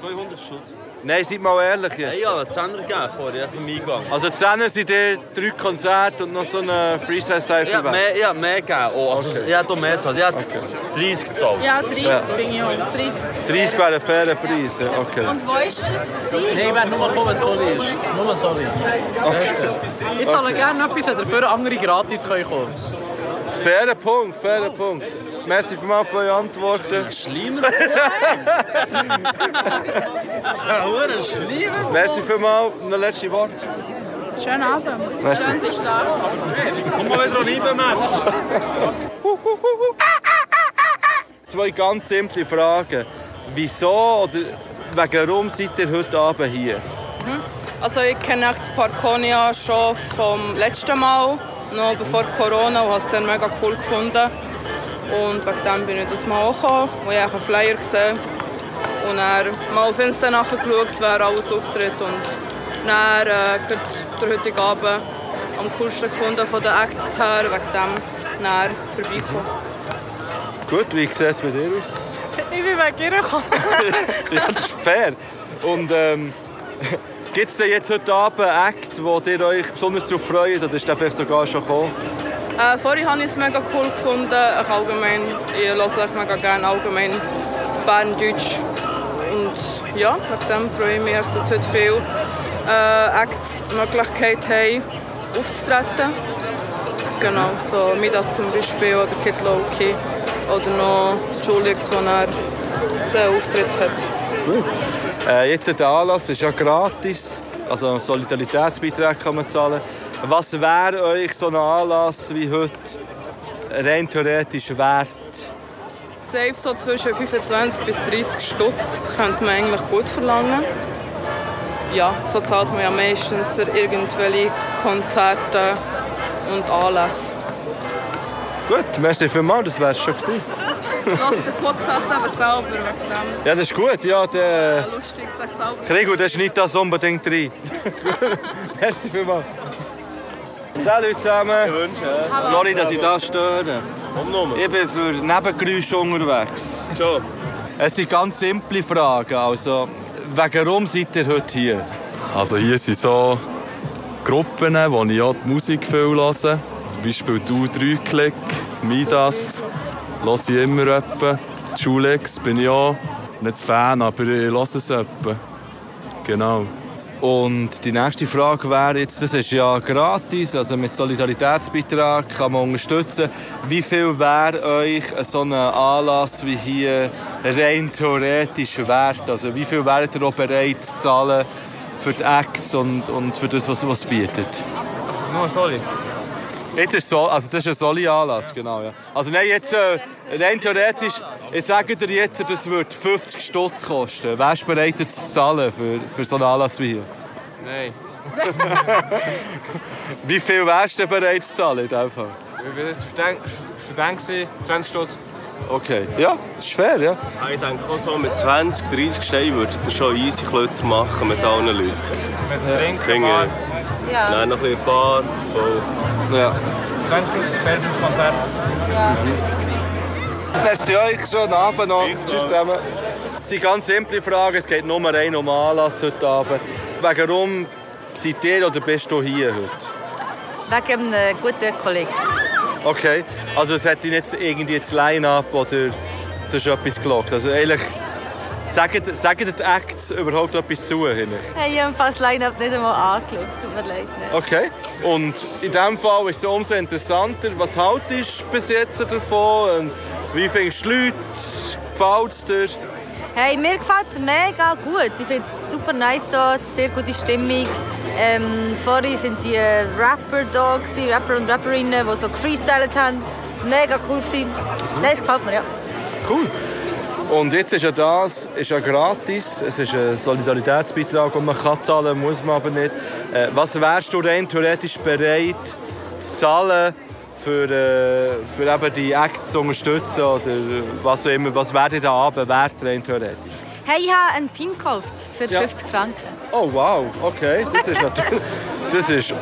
200 Stutz. Nein, seid mal ehrlich jetzt. Hey, ja, einen Zehner gegeben vorher, erst beim Eingang. Also 10 sind die drei Konzerte und noch so eine Freestyle-Cypher. Ich habe mehr, ich hab mehr gegeben. Oh, also, Okay. Ich habe hier mehr gezahlt. Ich habe 30 gezahlt. Ja, 30 Ja. bin ich auch. 30. 30 wäre ein fairer Preis. ja, Okay. Und wo war das? gewesen? Nein, ich werde nur kommen, wenn es Soli ist. Nur Soli. Ich zahle gerne etwas, wenn dafür andere gratis können kommen Fairer Punkt, fairer Punkt. Merci vielmals für eure Antworten. Schlimmer. Schlimmer. Merci vielmals. Noch letzte Wort. Schönen Abend. Merci. Schön, dass du da bist. Komm mal wieder rein, Mann. Zwei ganz simple Fragen. Wieso oder wegen warum seid ihr heute Abend hier? Also ich kenne das Parkonia schon vom letzten Mal, noch bevor Corona, und habe es dann mega cool gefunden. Und wegen dem bin ich das Mal auch gekommen, wo ich einen Flyer gesehen und dann mal auf Insta nachgeschaut, wer alles auftritt und dann äh, der heutige Abend am coolsten gefunden von den Acts her, wegen dem dann vorbeikommen. Gut, wie sieht es bei dir aus? Ich bin wegen ihr gekommen. ja, das ist fair. Und ähm, gibt es denn jetzt heute Abend einen Act, wo ihr euch besonders darauf freut oder ist der vielleicht sogar schon gekommen? Äh, vorher habe ich es mega cool gefunden. Ich, allgemein, ich höre echt mega gerne allgemein Berndeutsch. Und ja, wegen dem freue ich mich, dass heute viele äh, Acts die Möglichkeit haben, aufzutreten. Genau, so Midas zum Beispiel oder Kid Loki oder noch Julix, der den Auftritt hat. Gut. Äh, jetzt der Anlass ist ja gratis, also Solidaritätsbeiträge kann man zahlen. Was wäre euch so ein Anlass wie heute rein theoretisch wert? Safe so zwischen 25 bis 30 Stutz könnte man eigentlich gut verlangen. Ja, so zahlt man ja meistens für irgendwelche Konzerte und Anlässe. Gut, merci vielmals, das wäre es schon gewesen. Lass den Podcast eben selber wegen dem. Ja, das ist gut, ja, der Lustig, sag selber. Krigo, der schneidet das unbedingt rein. merci vielmals. Salut zusammen. Sorry, dass ich da störe. Ich bin für Nebengeräusche unterwegs. Schon. Es sind ganz simple Fragen. Also, warum seid ihr heute hier? Also hier sind so Gruppen, wo ich auch die Musik viel höre. Zum Beispiel die U3-Klick, Midas, höre ich immer etwa. Schulex bin ich auch nicht Fan, aber ich höre es etwa. Genau. Und die nächste Frage wäre jetzt, das ist ja gratis, also mit Solidaritätsbeitrag kann man unterstützen. Wie viel wäre euch so ein Anlass wie hier rein theoretisch wert? Also wie viel wäret ihr auch bereit zu zahlen für die Acts und, und für das, was was es bietet? Nur Soli. Jetzt ist so, also das ist ein Soli-Anlass, genau. Ja. Also nein, jetzt äh, rein theoretisch, ich sage dir jetzt, das würde 50 Stutz kosten. Wärst du bereit, das zu zahlen für, für so einen Anlass wie hier? Nein. Wie viel wärst du bereit zu zahlen in diesem Fall? Ich war Student, Student gewesen, 20 Stutz. Okay, ja, das ist fair, ja. Ich denke auch so mit 20, 30 Steinen würdet ihr schon easy Klötter machen mit allen Leuten. Mit dem Trinken, ich. Ja. Nein, noch ein bisschen Bar. Voll. Ja. 20 Stutz ist fair für das Konzert. Merci euch, schönen Abend noch. Tschüss zusammen. Es sind ganz simple Fragen, es geht nur rein um Anlass heute Abend. Wegen warum seid ihr oder bist du hier heute? Wegen einem guten Kollegen. Okay, also es hat dich nicht irgendwie das Line-Up oder sonst etwas gelockt. Also eigentlich, sagen, sagen die Acts überhaupt etwas zu? hinten? Hey, ich habe fast Line-Up nicht einmal angeschaut. Tut mir leid. Ne? Okay, und in diesem Fall ist es umso interessanter. Was haltest du bis jetzt davon? Und wie findest du die Leute? Gefällt es dir? Hey, mir gefällt es mega gut. Ich finde es super nice hier, sehr gute Stimmung. Ähm, vorhin sind die Rapper da, gewesen, Rapper und Rapperinnen, die so gefreestylt haben. Mega cool gewesen. Nein, es gefällt mir, ja. Cool. Und jetzt ist ja das ist ja gratis. Es ist ein Solidaritätsbeitrag, den man kann zahlen muss man aber nicht. Äh, was wärst du rein theoretisch bereit zu zahlen, für, äh, für eben die Acts zu unterstützen? Oder was auch immer. Was wäre dir der Abend wert rein theoretisch? Hey, ich habe einen Pin gekauft für Ja. 50 Franken. Oh wow, okay. Das ist natürlich... Das ist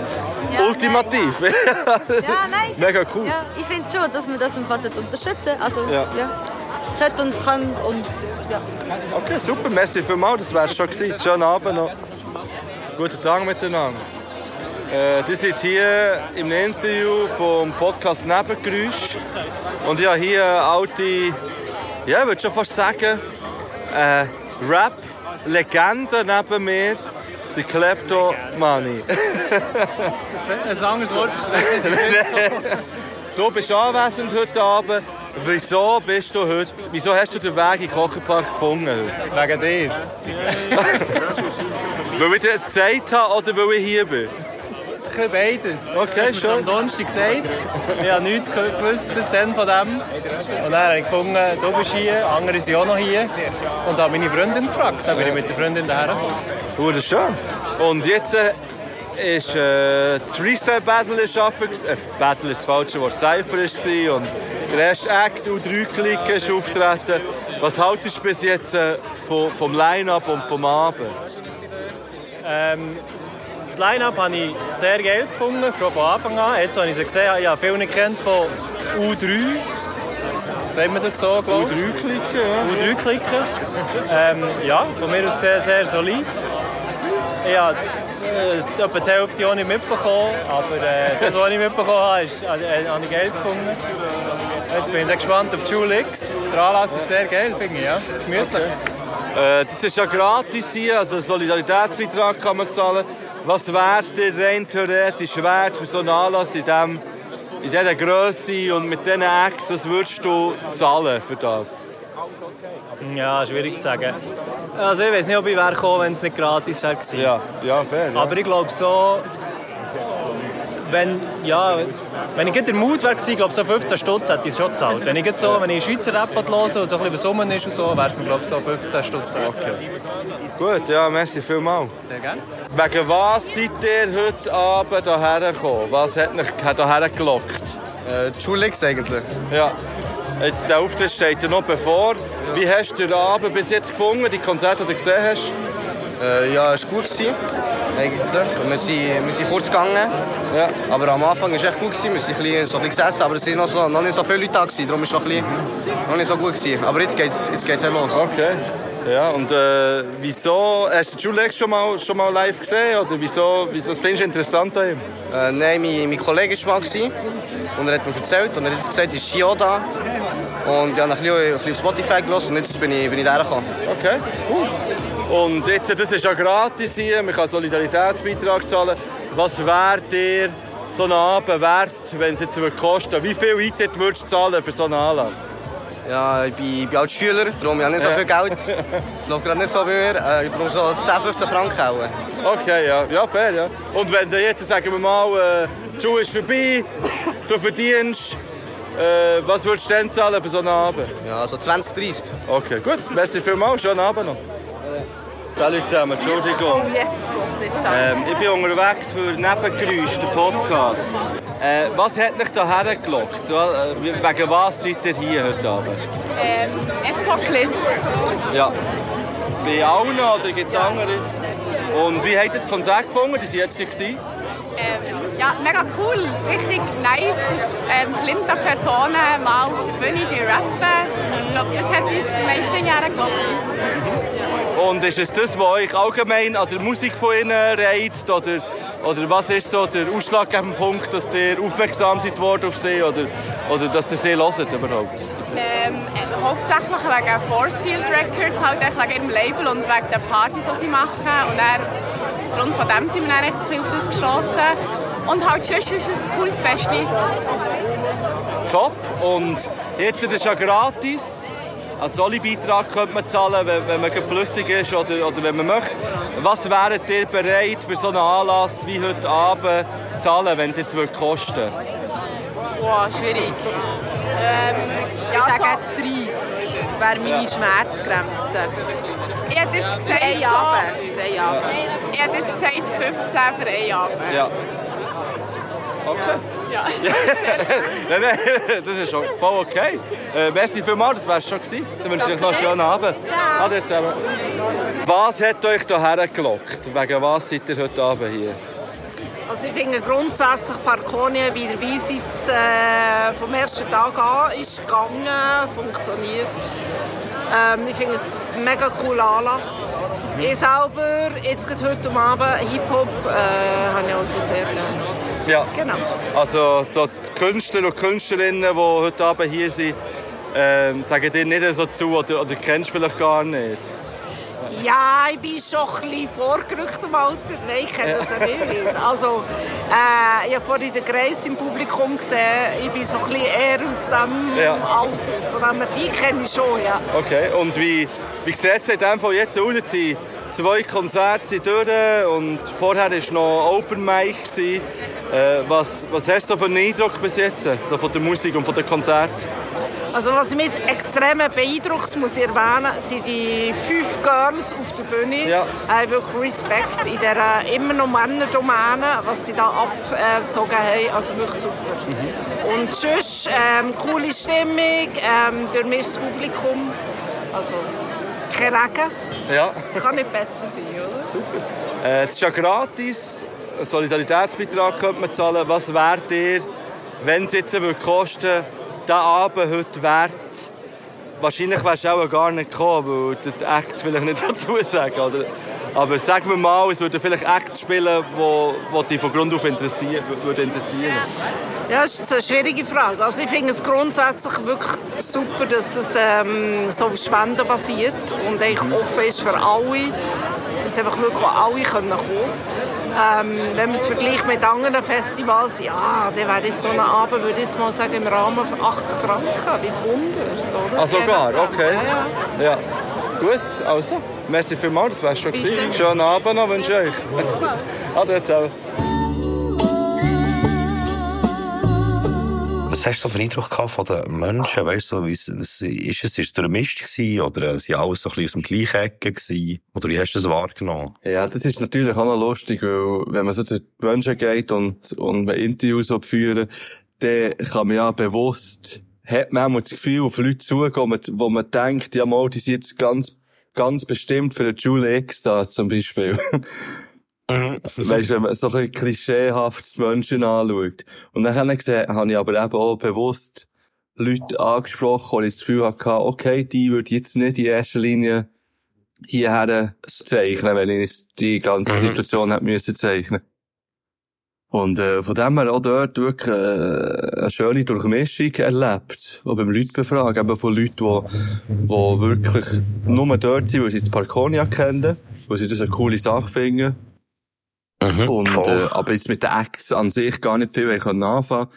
ultimativ. Ja, nein. ich Mega cool. Ja, ich finde schon, dass man das fast unterstützen Also, Ja. ja. Sollte und kann und ja. Okay, super. Merci vielmals. Das wär's schon gewesen. Schönen Abend noch. Guten Tag miteinander. Äh, die sind hier im Interview vom Podcast Nebengeräusch. Und habe hier eine alte, ja, ich würde schon fast sagen, äh, Rap-Legende neben mir. Die Kleptomani. Ein anderes Wort ist nicht Du bist anwesend heute Abend. Wieso bist du heute, wieso hast du den Weg in den Kocherpark gefunden heute? Wegen dir. weil ich dir das gesagt habe oder weil ich hier bin? Ich kann beides. Okay, mir's schön. am Donnerstag gesagt. Ich habe nichts gewusst bis dann von dem. Und dann habe ich gefunden, du bist hier, andere sind auch noch hier. Und habe meine Freundin gefragt. Dann bin ich mit der Freundin daher. Oh, das ist schön. Und jetzt äh, ist äh, das Freestyle Battle gewesen. Äh, Battle ist das falsche Wort. Cypher war und der erste Act und drei Klick ist auftreten. Was haltest du bis jetzt äh, vom, vom Line-Up und vom Abend? Ähm, das Line-Up habe ich sehr geil gefunden, schon von Anfang an. Jetzt, als ich sie gesehen habe, ich habe viele nicht kennt von U3. Sagt man das so, glaube ich? U3-Klicken, ja. U3-Klicken. Ähm, ja, von mir aus sehr, sehr solid. Ich habe äh, etwa die Hälfte auch nicht mitbekommen, aber äh, das, was ich mitbekommen habe, ist, äh, äh, habe ich geil gefunden. Jetzt bin ich gespannt auf Jule X. Der Anlass ist sehr geil, finde ich, ja. Gemütlich. Äh, das ist ja gratis hier, also einen Solidaritätsbeitrag kann man zahlen. Was wäre es dir rein theoretisch wert für so einen Anlass in, dem, in dieser Größe und mit diesen Acts? Was würdest du zahlen für das? Ja, schwierig zu sagen. Also ich weiß nicht, ob ich wäre gekommen, wenn es nicht gratis wäre. Ja, ja, fair. Ja. Aber ich glaube so, wenn, ja, wenn ich der Mut wäre, glaube so 15 Stutz hätte ich es schon gezahlt. Wenn ich jetzt so, wenn ich Schweizer Rap höre und so ein bisschen was rum ist und so, wäre es mir glaube so 15 Stutz. Okay. Gut, ja, merci vielmals. Sehr gerne. Wegen was seid ihr heute Abend hierher gekommen? Was hat euch hierher gelockt? Äh, die Schulix eigentlich. Ja. Jetzt, der Auftritt steht dir noch bevor. Wie hast du den Abend bis jetzt gefunden, die Konzerte, die du gesehen hast? Äh, ja, es war gut. Gewesen. eigentlich. Wir sind, wir sind kurz gegangen. Ja. Aber am Anfang war es echt gut. Gewesen. Wir sind ein bisschen, so ein bisschen gesessen, aber es waren noch, so, noch nicht so viele Leute da. Gewesen. Darum war es noch, ein bisschen, noch nicht so gut. Gewesen. Aber jetzt geht es jetzt geht's los. Okay. Ja, und äh, wieso, hast du Jules schon mal, schon mal live gesehen? Oder wieso, wieso was findest du interessant an ihm? Äh, nein, mein, mein Kollege war mal gewesen, und er hat mir erzählt und er hat jetzt gesagt, ist hier da. Und ich habe ein bisschen, ein bisschen auf Spotify gelassen und jetzt bin ich, bin ich da gekommen. Okay, cool. Und jetzt, das ist ja gratis hier, man kann Solidaritätsbeitrag zahlen. Was wäre dir so ein Abend wert, wenn es jetzt kosten Wie viel Eintritt würdest du zahlen für so einen Anlass? Ja, ich bin, ich bin als Schüler, darum habe ich nicht so viel Geld. Es läuft gerade nicht so bei mir. Äh, darum so 10, 15 Franken auch. Okay, ja, ja fair, ja. Und wenn du jetzt, sagen wir mal, äh, die Schule ist vorbei, du verdienst, äh, was würdest du denn zahlen für so einen Abend? Ja, so 20, 30. Okay, gut. Merci vielmals, schönen Abend noch. Salut zusammen, Entschuldigung. Oh yes, Gott, Ähm, ich bin unterwegs für Nebengeräusch, den Podcast. Äh, was hat dich hierher gelockt? Äh, Wegen was seid ihr hier heute Abend? Ähm, Epoklit. Ja. Bei allen oder gibt es andere? Und wie habt ihr das Konzert gefunden? Die waren jetzt hier. Ähm, ja, mega cool. Richtig nice, dass ähm, flinter Personen mal auf der Bühne die rappen. Ich glaube, das hat uns die meisten Jahre gelockt. Und ist es das, was euch allgemein an der Musik von ihnen reizt? Oder, oder was ist so der ausschlaggebende Punkt, dass ihr aufmerksam seid worden auf sie? Oder, oder dass ihr sie hört überhaupt? Ähm, äh, hauptsächlich wegen Forcefield Records, halt wegen ihrem Label und wegen den Partys, die sie machen. Und dann, aufgrund von dem sind wir dann ein bisschen auf das gestossen. Und halt sonst ist es ein cooles Festival. Top. Und jetzt ist es ja gratis. Einen Soli-Beitrag könnte man zahlen, wenn, wenn man flüssig ist oder, oder wenn man möchte. Was wäret ihr bereit für so einen Anlass wie heute Abend zu zahlen, wenn es jetzt würde kosten Boah, schwierig. Ähm, ja, Ich sage so 30 wäre meine Ja. Schmerzgrenze. Ich hätte jetzt gesagt, Drei so, Abend. Drei Abend. ich hätte jetzt gesagt 15 für einen Abend. Ja. Okay. Ja. nein, nein, das ist schon voll okay. Äh, merci vielmals, das wär's schon gewesen. Dann wünsche ich euch noch einen schönen Abend. Ciao. Ade zusammen. Was hat euch hierher gelockt? Wegen was seid ihr heute Abend hier? Also ich finde grundsätzlich Parkonia wie dabei sein, äh, vom ersten Tag an ist gegangen, funktioniert. Ähm, ich finde es ein mega cooler Anlass. Ich selber, jetzt gerade heute Abend, Hip-Hop, äh, habe ich auch sehr gerne. Ja. Genau. Also so die Künstler und Künstlerinnen, die heute Abend hier sind, ähm, sagen dir nicht so zu oder, oder kennst du vielleicht gar nicht? Ja, ich bin schon ein bisschen vorgerückt im Alter. Nein, ich kenne das ja nicht. Also, äh, ich habe vorhin den Grace im Publikum gesehen. Ich bin so ein bisschen eher aus diesem Ja. Alter. Von dem her, die kenne ich schon, ja. Okay, und wie, wie sieht es in dem Fall jetzt aus? Zwei Konzerte sind durch und vorher war noch Open Mic. Äh, was, was hast du für einen Eindruck bis jetzt? So von der Musik und von den Konzerten? Also was mich extrem beeindruckt, muss ich erwähnen, sind die fünf Girls auf der Bühne. Ja. Äh, wirklich Respekt in dieser immer noch Männerdomäne, was sie da abgezogen haben. Also wirklich super. Und sonst ähm, coole Stimmung, ähm, durchmischtes Publikum. Also kein Regen. Ja. Kann nicht besser sein, oder? Super. Äh, es ist ja gratis. Einen Solidaritätsbeitrag könnte man zahlen. Was wäre dir, wenn es jetzt würde kosten, diesen Abend heute wert? Wahrscheinlich wärst du auch gar nicht gekommen, weil die Acts vielleicht nicht dazu sagen. Oder? Aber sagen wir mal, es würden vielleicht Acts spielen, die, die dich von Grund auf interessieren, würde interessieren. Ja, das ist eine schwierige Frage. Also ich finde es grundsätzlich wirklich super, dass es ähm, so auf Spenden basiert und eigentlich offen ist für alle, dass einfach wirklich alle können kommen ähm, Wenn man es vergleicht mit anderen Festivals, ja, dann wäre jetzt so ein Abend, würde ich mal sagen, im Rahmen von 80 Franken bis 100, oder? Ah, sogar? Okay. Ja, ja. Ja. Gut, also, merci vielmals, das wär's schon gewesen. Schönen Abend noch wünsche ich euch. Ade zusammen. Hast du so für einen Eindruck gehabt von den Menschen? Weißt du, wie es, ist es, ist es durchmischt gewesen? Oder sind alle so ein bisschen aus dem gleichen gewesen? Oder wie hast du das wahrgenommen? Ja, das ist natürlich auch noch lustig, weil wenn man so durch die Menschen geht und, und man Interviews führen, dann kann man ja bewusst, hat man auch das Gefühl, auf Leute zugehen, wo man, denkt, ja mal, die sind jetzt ganz, ganz bestimmt für den Jule X da zum Beispiel. Weißt du, wenn man so ein klischeehaft die Menschen anschaut. Und dann habe ich aber eben auch bewusst Leute angesprochen, die ich das Gefühl hatte, okay, die würde ich jetzt nicht in erster Linie hierher zeichnen, wenn ich die ganze Mhm. Situation hätte müssen zeichnen. Und äh, von dem her auch dort wirklich äh, eine schöne Durchmischung erlebt. Auch beim Leute befragen, eben von Leuten, die, die wirklich nur dort sind, weil sie das Parkonia kennen, weil sie das eine coole Sache finden. Und, äh, aber jetzt mit den Acts an sich gar nicht viel können anfangen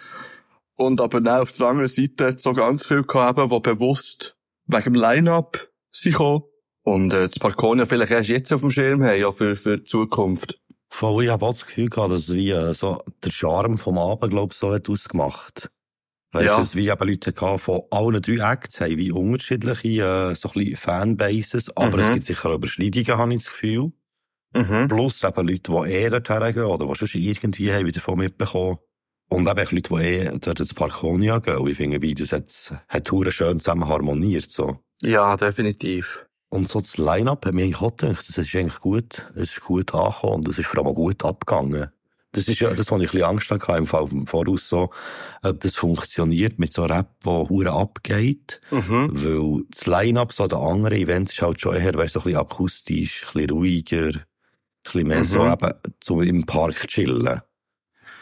Und aber dann auf der anderen Seite hat es so ganz viel gehabt, die bewusst wegen dem Line-Up sind gekommen. Und äh, das Parkonia vielleicht erst jetzt auf dem Schirm haben, ja, für, für die Zukunft. Voll, ich habe auch das Gefühl gehabt, dass es wie äh, so der Charme vom Abend, glaub ich, so hat ausgemacht. Weißt du, Ja. dass es wie eben Leute gehabt von allen drei Acts haben wie unterschiedliche, äh, so ein bisschen Fanbases, aber Mhm. es gibt sicher auch Überschneidungen, habe ich das Gefühl. Plus eben Leute, die eh dorthin gehen oder die schon irgendwie haben, wieder davon mitbekommen. Und eben Leute, die eh dort ins Parkonia gehen. Und ich finde, wie das hat, hat schön zusammen harmoniert, so. Ja, definitiv. Und so das Line-Up hat mir eigentlich auch gedacht, das ist eigentlich gut, es ist gut angekommen und es ist vor allem gut abgegangen. Das ist ja das, was ich ein bisschen Angst hatte, im Fall vom Voraus so, ob das funktioniert mit so Rap, wo hure abgeht. Mhm. Weil das Line-Up, so der andere Events, ist halt schon eher, weißt, so ein bisschen akustisch, ein bisschen ruhiger, bisschen mehr so Mhm. eben, so im Park chillen.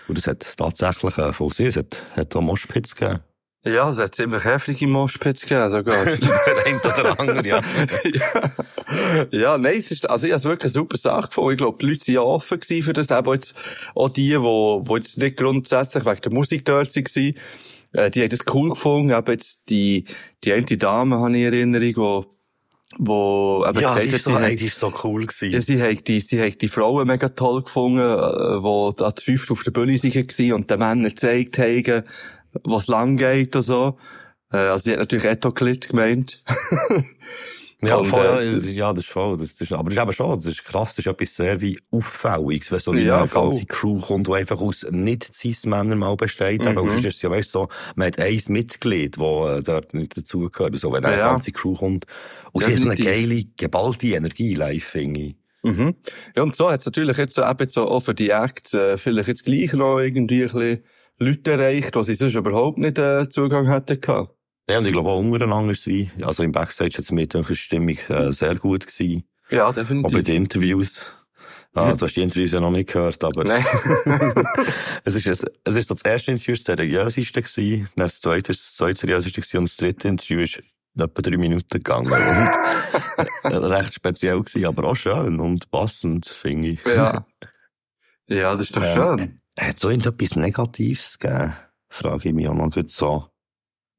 Und das hat tatsächlich äh, funktioniert. Es hat, hat auch Moshpits gegeben. Ja, es hat ziemlich heftige Moshpits gegeben, sogar. der eine oder andere, ja. ja. ja, nein, es ist, also ich habe es wirklich eine super Sache gefunden. Ich glaube, die Leute waren ja offen gewesen für das. Eben jetzt, auch die, die, die jetzt nicht grundsätzlich wegen der Musik dort waren, äh, die haben das cool gefunden. Eben jetzt die, die eine Dame, habe ich in Erinnerung, die, wo, eben Ja, gesagt die hat, ist so, sie ey, hat- die ist so cool gewesen. ja, sie hat die, sie hat die Frauen mega toll gefunden, äh, die da zu fünft auf der Bühne waren und den Männern gezeigt haben, was lang geht und so. Äh, also sie hat natürlich Etoklit gemeint. Ja, Und, voll, äh, ja, ja, das ist voll. Das, das ist, aber das ist eben schon, das ist krass, das ist etwas sehr wie auffälliges, wenn so Ja, eine voll. ganze Crew kommt, die einfach aus nicht Cis-Männern mal besteht. Mhm. Aber sonst ist es ja, weißt du, so, man hat ein Mitglied, das äh, dort nicht dazugehört. So, wenn eine Ja. ganze Crew kommt. Und die hat so eine geile, geballte Energie live, finde ich. Mhm. Ja, und so hat es natürlich jetzt so, eben so auch für die Acts äh, vielleicht jetzt gleich noch irgendwie ein bisschen Leute erreicht, die sie sonst überhaupt nicht äh, Zugang hätten gehabt. Ja, und ich glaube auch untereinander ist es wie, also im Backstage hat es gedacht, die Stimmung äh, sehr gut gewesen. Ja, definitiv. Auch bei den Interviews. Ah, du hast die Interviews ja noch nicht gehört, aber es ist, es, es ist so das erste Interview das seriöseste gewesen, dann das zweite ist das zweite seriöseste gewesen und das dritte Interview ist etwa drei Minuten gegangen und äh, recht speziell gewesen, aber auch schön und passend, finde ich. Ja. Ja, das ist doch Ähm, schön. Hat so irgendetwas Negatives gegeben? Frage ich mich auch noch gut so.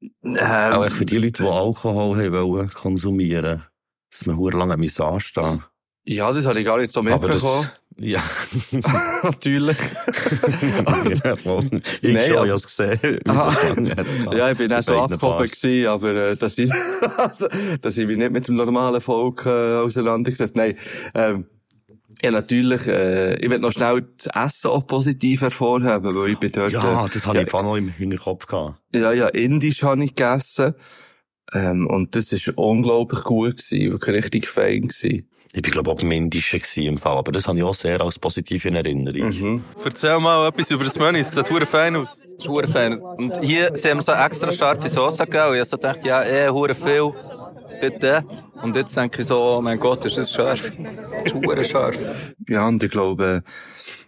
Ähm, auch echt für die Leute, die Alkohol haben wollen konsumieren, dass man hure lange anstehen. Ja, das habe ich gar nicht so mitbekommen. Ja. Natürlich. ja. Ich Nein, schon, aber- ich gesehen. Ja, ich bin auch so abgehoben gewesen, aber äh, dass ich, dass ich mich nicht mit dem normalen Volk äh, auseinandergesetzt. Nein, ähm, ja natürlich, äh, ich will noch schnell das Essen auch positiv hervorheben, weil ich bin dort... Ja, äh, das habe ich einfach noch im Hinterkopf gehabt. Ja, ja, Indisch habe ich gegessen. Ähm, und das ist unglaublich gut gewesen, wirklich richtig fein gewesen. Ich bin, glaube ich, auch beim Indischen gewesen im Fall, aber das habe ich auch sehr als positiv in Erinnerung. Mhm. Erzähl mal etwas über das Menü. Es sieht verdammt fein aus. Das ist hure fein. Und hier sie haben so extra scharfe Soße gegeben. Und ich so dachte, ja, eh, hure viel. Bitte. Und jetzt denke ich so, oh mein Gott, ist das scharf. Das ist hure scharf. Ja, und ich glaube,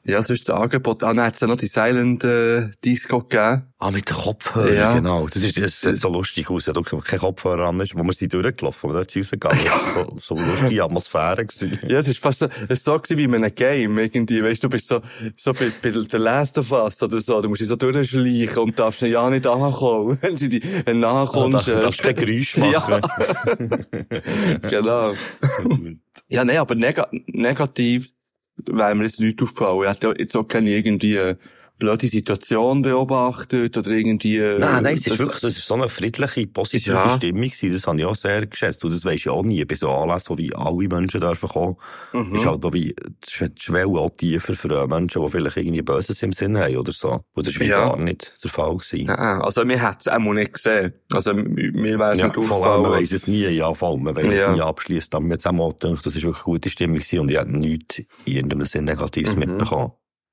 äh, ja, sonst das Angebot, ah, dann hat es ja noch die Silent äh, Disco gegeben. Ah, mit den Kopfhörern, Ja. genau. Das ist, das sieht so lustig aus. Ja, du kein Kopfhörer an ist, wo wir sind durchgelaufen, wo wir dort rausgegangen so, so eine lustige Atmosphäre gewesen. Ja, es ist fast so, es ist so wie in einem Game, irgendwie, weißt du, du bist so, so bei, bei The Last of Us oder so, du musst dich so durchschleichen und darfst ja nicht ankommen, wenn sie die, wenn du nachkommst. Ah, darf- darfst kein Geräusch machen. Ja. genau. ja, nein, aber neg negativ wäre mir jetzt nicht aufgefallen. Ich hatte jetzt auch keine irgendwie, äh, blöde Situation beobachtet oder irgendwie... äh, Nein, nein, es ist wirklich, das ist so eine friedliche, positive Ja. Stimmung gewesen. Das habe ich auch sehr geschätzt. Und das weisst du ja auch nie. Bei so Anlässen, wo wie alle Menschen dürfen kommen, Mhm. ist halt auch wie, die Sch- die Schwelle auch tiefer für Menschen, die vielleicht irgendwie Böses im Sinn haben oder so. Und das war Ja. gar nicht der Fall gewesen. Nein, also wir hätten es auch nicht gesehen. Also mir wäre es Ja, nicht aufgefallen. man weiss es nie, ja, voll, man weiss Ja. es nie abschließend. Aber mir hat auch gedacht, das ist wirklich eine gute Stimmung gewesen und ich habe nichts in irgendeinem Sinn Negatives Mhm. mitbekommen.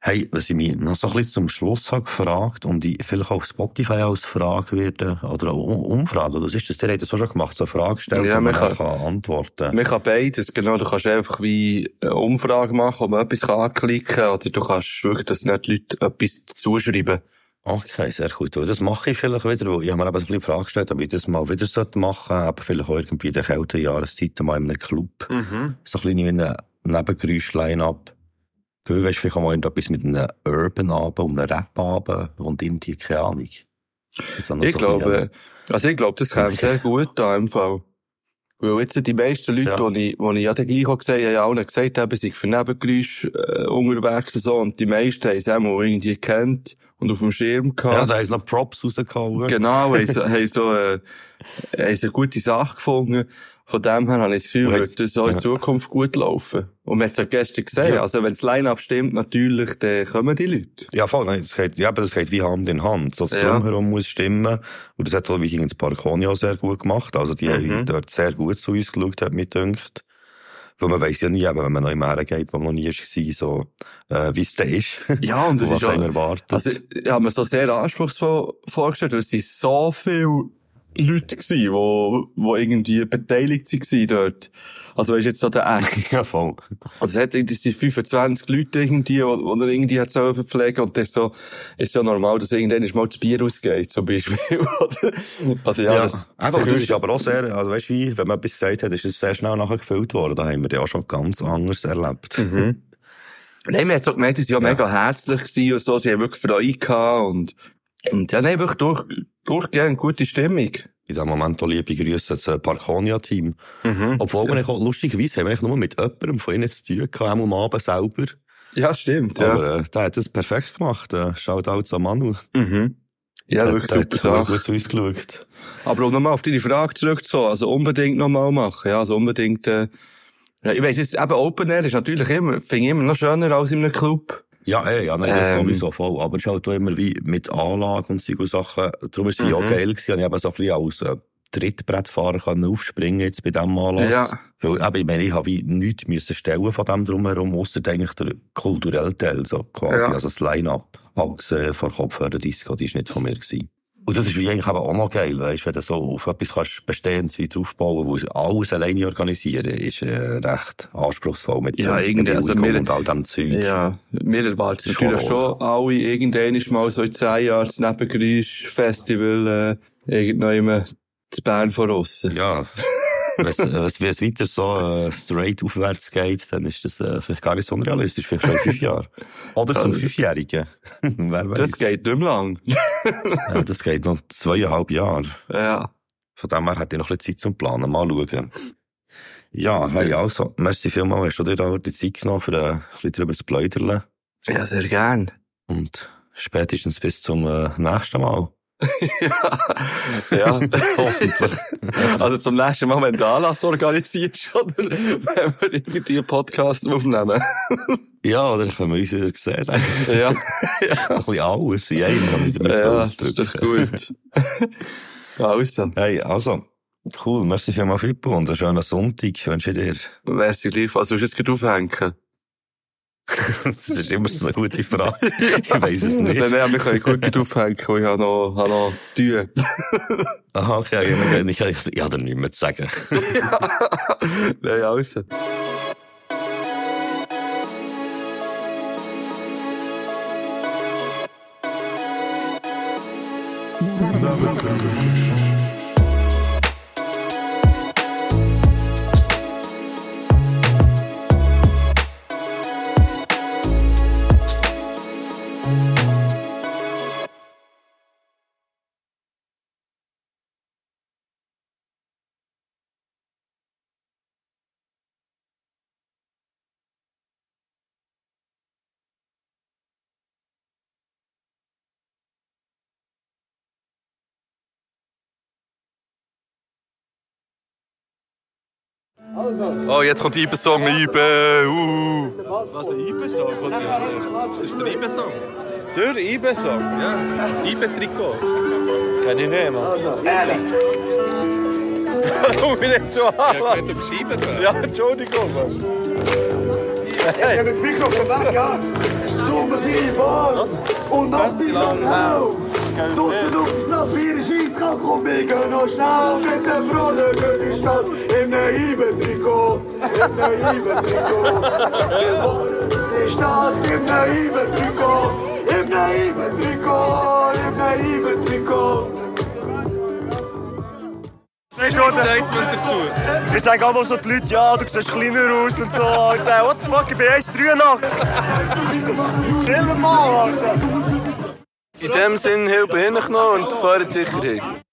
Hey, was ich mich noch so ein bisschen zum Schluss habe gefragt und ich vielleicht auf Spotify als Frage werde, oder auch Um- Umfrage, oder was ist das? Der hat das auch schon gemacht, so eine Frage gestellt, Ja, und man kann, kann- antworten. Man kann beides, genau. Du kannst einfach wie eine Umfrage machen, wo man etwas kann anklicken kann, oder du kannst wirklich, dass nicht die Leute etwas zuschreiben. Okay, sehr gut. Das mache ich vielleicht wieder, weil ich habe mir eben so ein bisschen Frage gestellt, ob ich das mal wieder machen sollte, aber vielleicht auch irgendwie in der kälteren Jahreszeit mal in einem Club. Mhm. So ein bisschen wie ein Nebengeräusch-Line-up. Du weißt vielleicht auch mal irgendetwas mit einem Urban-Abend und einem Rap-Abend und irgendwie, keine Ahnung. Ich so ein glaube, also ich glaube, das käme sehr gut da im Fall. Weil jetzt die meisten Leute, die ich, die ich ja dann gleich auch gesehen habe, haben allen gesagt, eben, sie für Nebengeräusche äh, unterwegs und so. Und die meisten haben es auch mal irgendwie gekannt und auf dem Schirm gehabt. Ja, da haben sie noch Props rausgehauen. Genau, haben so, haben so, äh, haben so eine gute Sache gefunden. Von dem her habe ich das Gefühl, wird das auch in. Zukunft gut laufen. Und man hat es ja gestern gesehen. Ja. Also wenn das Line-Up stimmt, natürlich, dann kommen die Leute. Ja, voll, nein, das geht, ja, aber das geht wie Hand in Hand. So das Ja. Drumherum muss stimmen. Und das hat auch wie das Parconi auch sehr gut gemacht. Also die Mhm. haben dort sehr gut zu uns geschaut, hat mir gedacht. Weil man weiss ja nie, eben, wenn man neu im Meer geht, wo man noch nie war, so, äh, wie es da ist. Ja, und das was ist auch, erwartet. also, ich habe mir das sehr anspruchsvoll vorgestellt, weil es sind so viele Leute gewesen, wo, wo irgendwie beteiligt waren dort. Also, du, jetzt so der Act. ja, voll. Also, es hat, sind 25 Leute irgendwie, die, die er irgendwie hat sollen verpflegen und das ist so, ist so normal, dass irgendwann mal das Bier ausgeht, zum Beispiel. Also, ja, Ja, das, aber das ist aber auch sehr, also weißt du wie, wenn man etwas gesagt hat, ist es sehr schnell nachher gefüllt worden. Da haben wir ja auch schon ganz anders erlebt. Mhm. Nein, man hat so gemerkt, sie waren ja, mega herzlich gewesen und so, sie haben wirklich Freude gehabt und, und ja, nein, wirklich durch, durchgehend gute Stimmung. In diesem Moment auch liebe Grüße ans Parkonia-Team. Mhm. Obwohl, wir auch, lustigerweise haben wir nur mit jemandem von ihnen zu tun gehabt, am Abend selber. Ja, stimmt, ja. Aber äh, der hat das perfekt gemacht. Äh, schaut auch zu Manu. Mhm. Ja, Der- wirklich der super Sache. gut zu uns geschaut. Aber um nochmal auf deine Frage zurückzukommen, also unbedingt nochmal machen, ja, also unbedingt, äh, ja, ich weiss jetzt, eben Open Air ist natürlich immer, finde ich immer noch schöner als in einem Club. Ja, eh, ja, nein, das Ähm. sowieso voll. Aber es ist halt auch immer wie mit Anlage und solche Sachen. Darum ist es wie auch Mhm. geil gewesen. Und ich eben so ein bisschen als äh, Trittbrettfahrer können aufspringen jetzt bei diesem Anlass. Ja. Weil, eben, ich meine, ich habe wie nichts müssen stellen von dem drumherum, ausser eigentlich der kulturelle Teil, so quasi. Ja. Also das Line-Up. Als, äh, vor Kopfhörer-Disco, die ist nicht von mir gewesen. Und das ist eigentlich eben auch noch geil, weißt, wenn du so auf etwas kannst Bestehendes wieder aufbauen, wo alles alleine organisieren, ist, äh, recht anspruchsvoll mit Ja, dem- mit also wir- und all dem Zeug. Ja, wir erwarten natürlich schon schon alle irgendwann mal so in zehn Jahren das Nebengeräusch-Festival, äh, irgendwann zu Bern voraus. Ja. Wenn es, äh, wenn es weiter so äh, straight aufwärts geht, dann ist das äh, vielleicht gar nicht so unrealistisch, vielleicht schon in fünf Jahren. Oder zum Das- Fünfjährigen. Wer weiß. Das geht nicht mehr lang. ja, das geht noch zweieinhalb Jahre. Ja. Von dem her hätte ich noch ein bisschen Zeit zum Planen. Mal schauen. Ja, hey, also, merci vielmals, hast du dir da die Zeit genommen, für äh, ein bisschen drüber zu pläudern. Ja, sehr gern. Und spätestens bis zum äh, nächsten Mal. Ja, hoffentlich. Also zum nächsten Mal, wenn du Anlass organisierst, oder wenn wir irgendwie einen Podcast aufnehmen. Ja, oder können wir uns wieder sehen. Ja. So ein bisschen alles in einem, damit Ja, das ist doch gut. Also. Hey, also, cool, merci vielmals, Fippo, und einen schönen Sonntag wünsche ich dir. Merci gleich. Also, willst du jetzt aufhängen? Das ist immer so eine gute Frage. Ich weiss es nicht. Nein, nein, wir können gut gerade aufhängen, weil ich habe noch, habe noch zu tun. Aha, okay, ich, ich, ich, ich habe dir nichts mehr zu sagen. Nein, also. Nebengeräusch. Oh, jetzt kommt Ibe-Song, Ibe, uh. Was, ein Ibe-Song kommt jetzt? Ist der Ibe-Song? Der Ibe-Song? Ja. Ibe-Trikot. Kenn ich nicht, Mann. Warum bin ich nicht so an? Ja, ich könnte beschreiben. Ja, Entschuldigung, Mann. Ja, das Mikrofon weg, ja. Super viel Was? Und noch viel lang Draussen auf der Stadt, vier Scheisskrank und wir gehen noch schnell mit dem Brunnen durch die Stadt. In einem Iben-Trikot, in Iben-Trikot. Wir fahren die Stadt in einem Iben-Trikot, in einem Iben-Trikot, in einem Iben-Trikot. Sagst du dazu? Ich sage aber so die Leute, ja, du siehst kleiner aus und so. Alter, what the fuck, ich bin 1,83. Chill mal, Alter. In dem Sinn, hilf behindert noch und fahrt Sicherheit.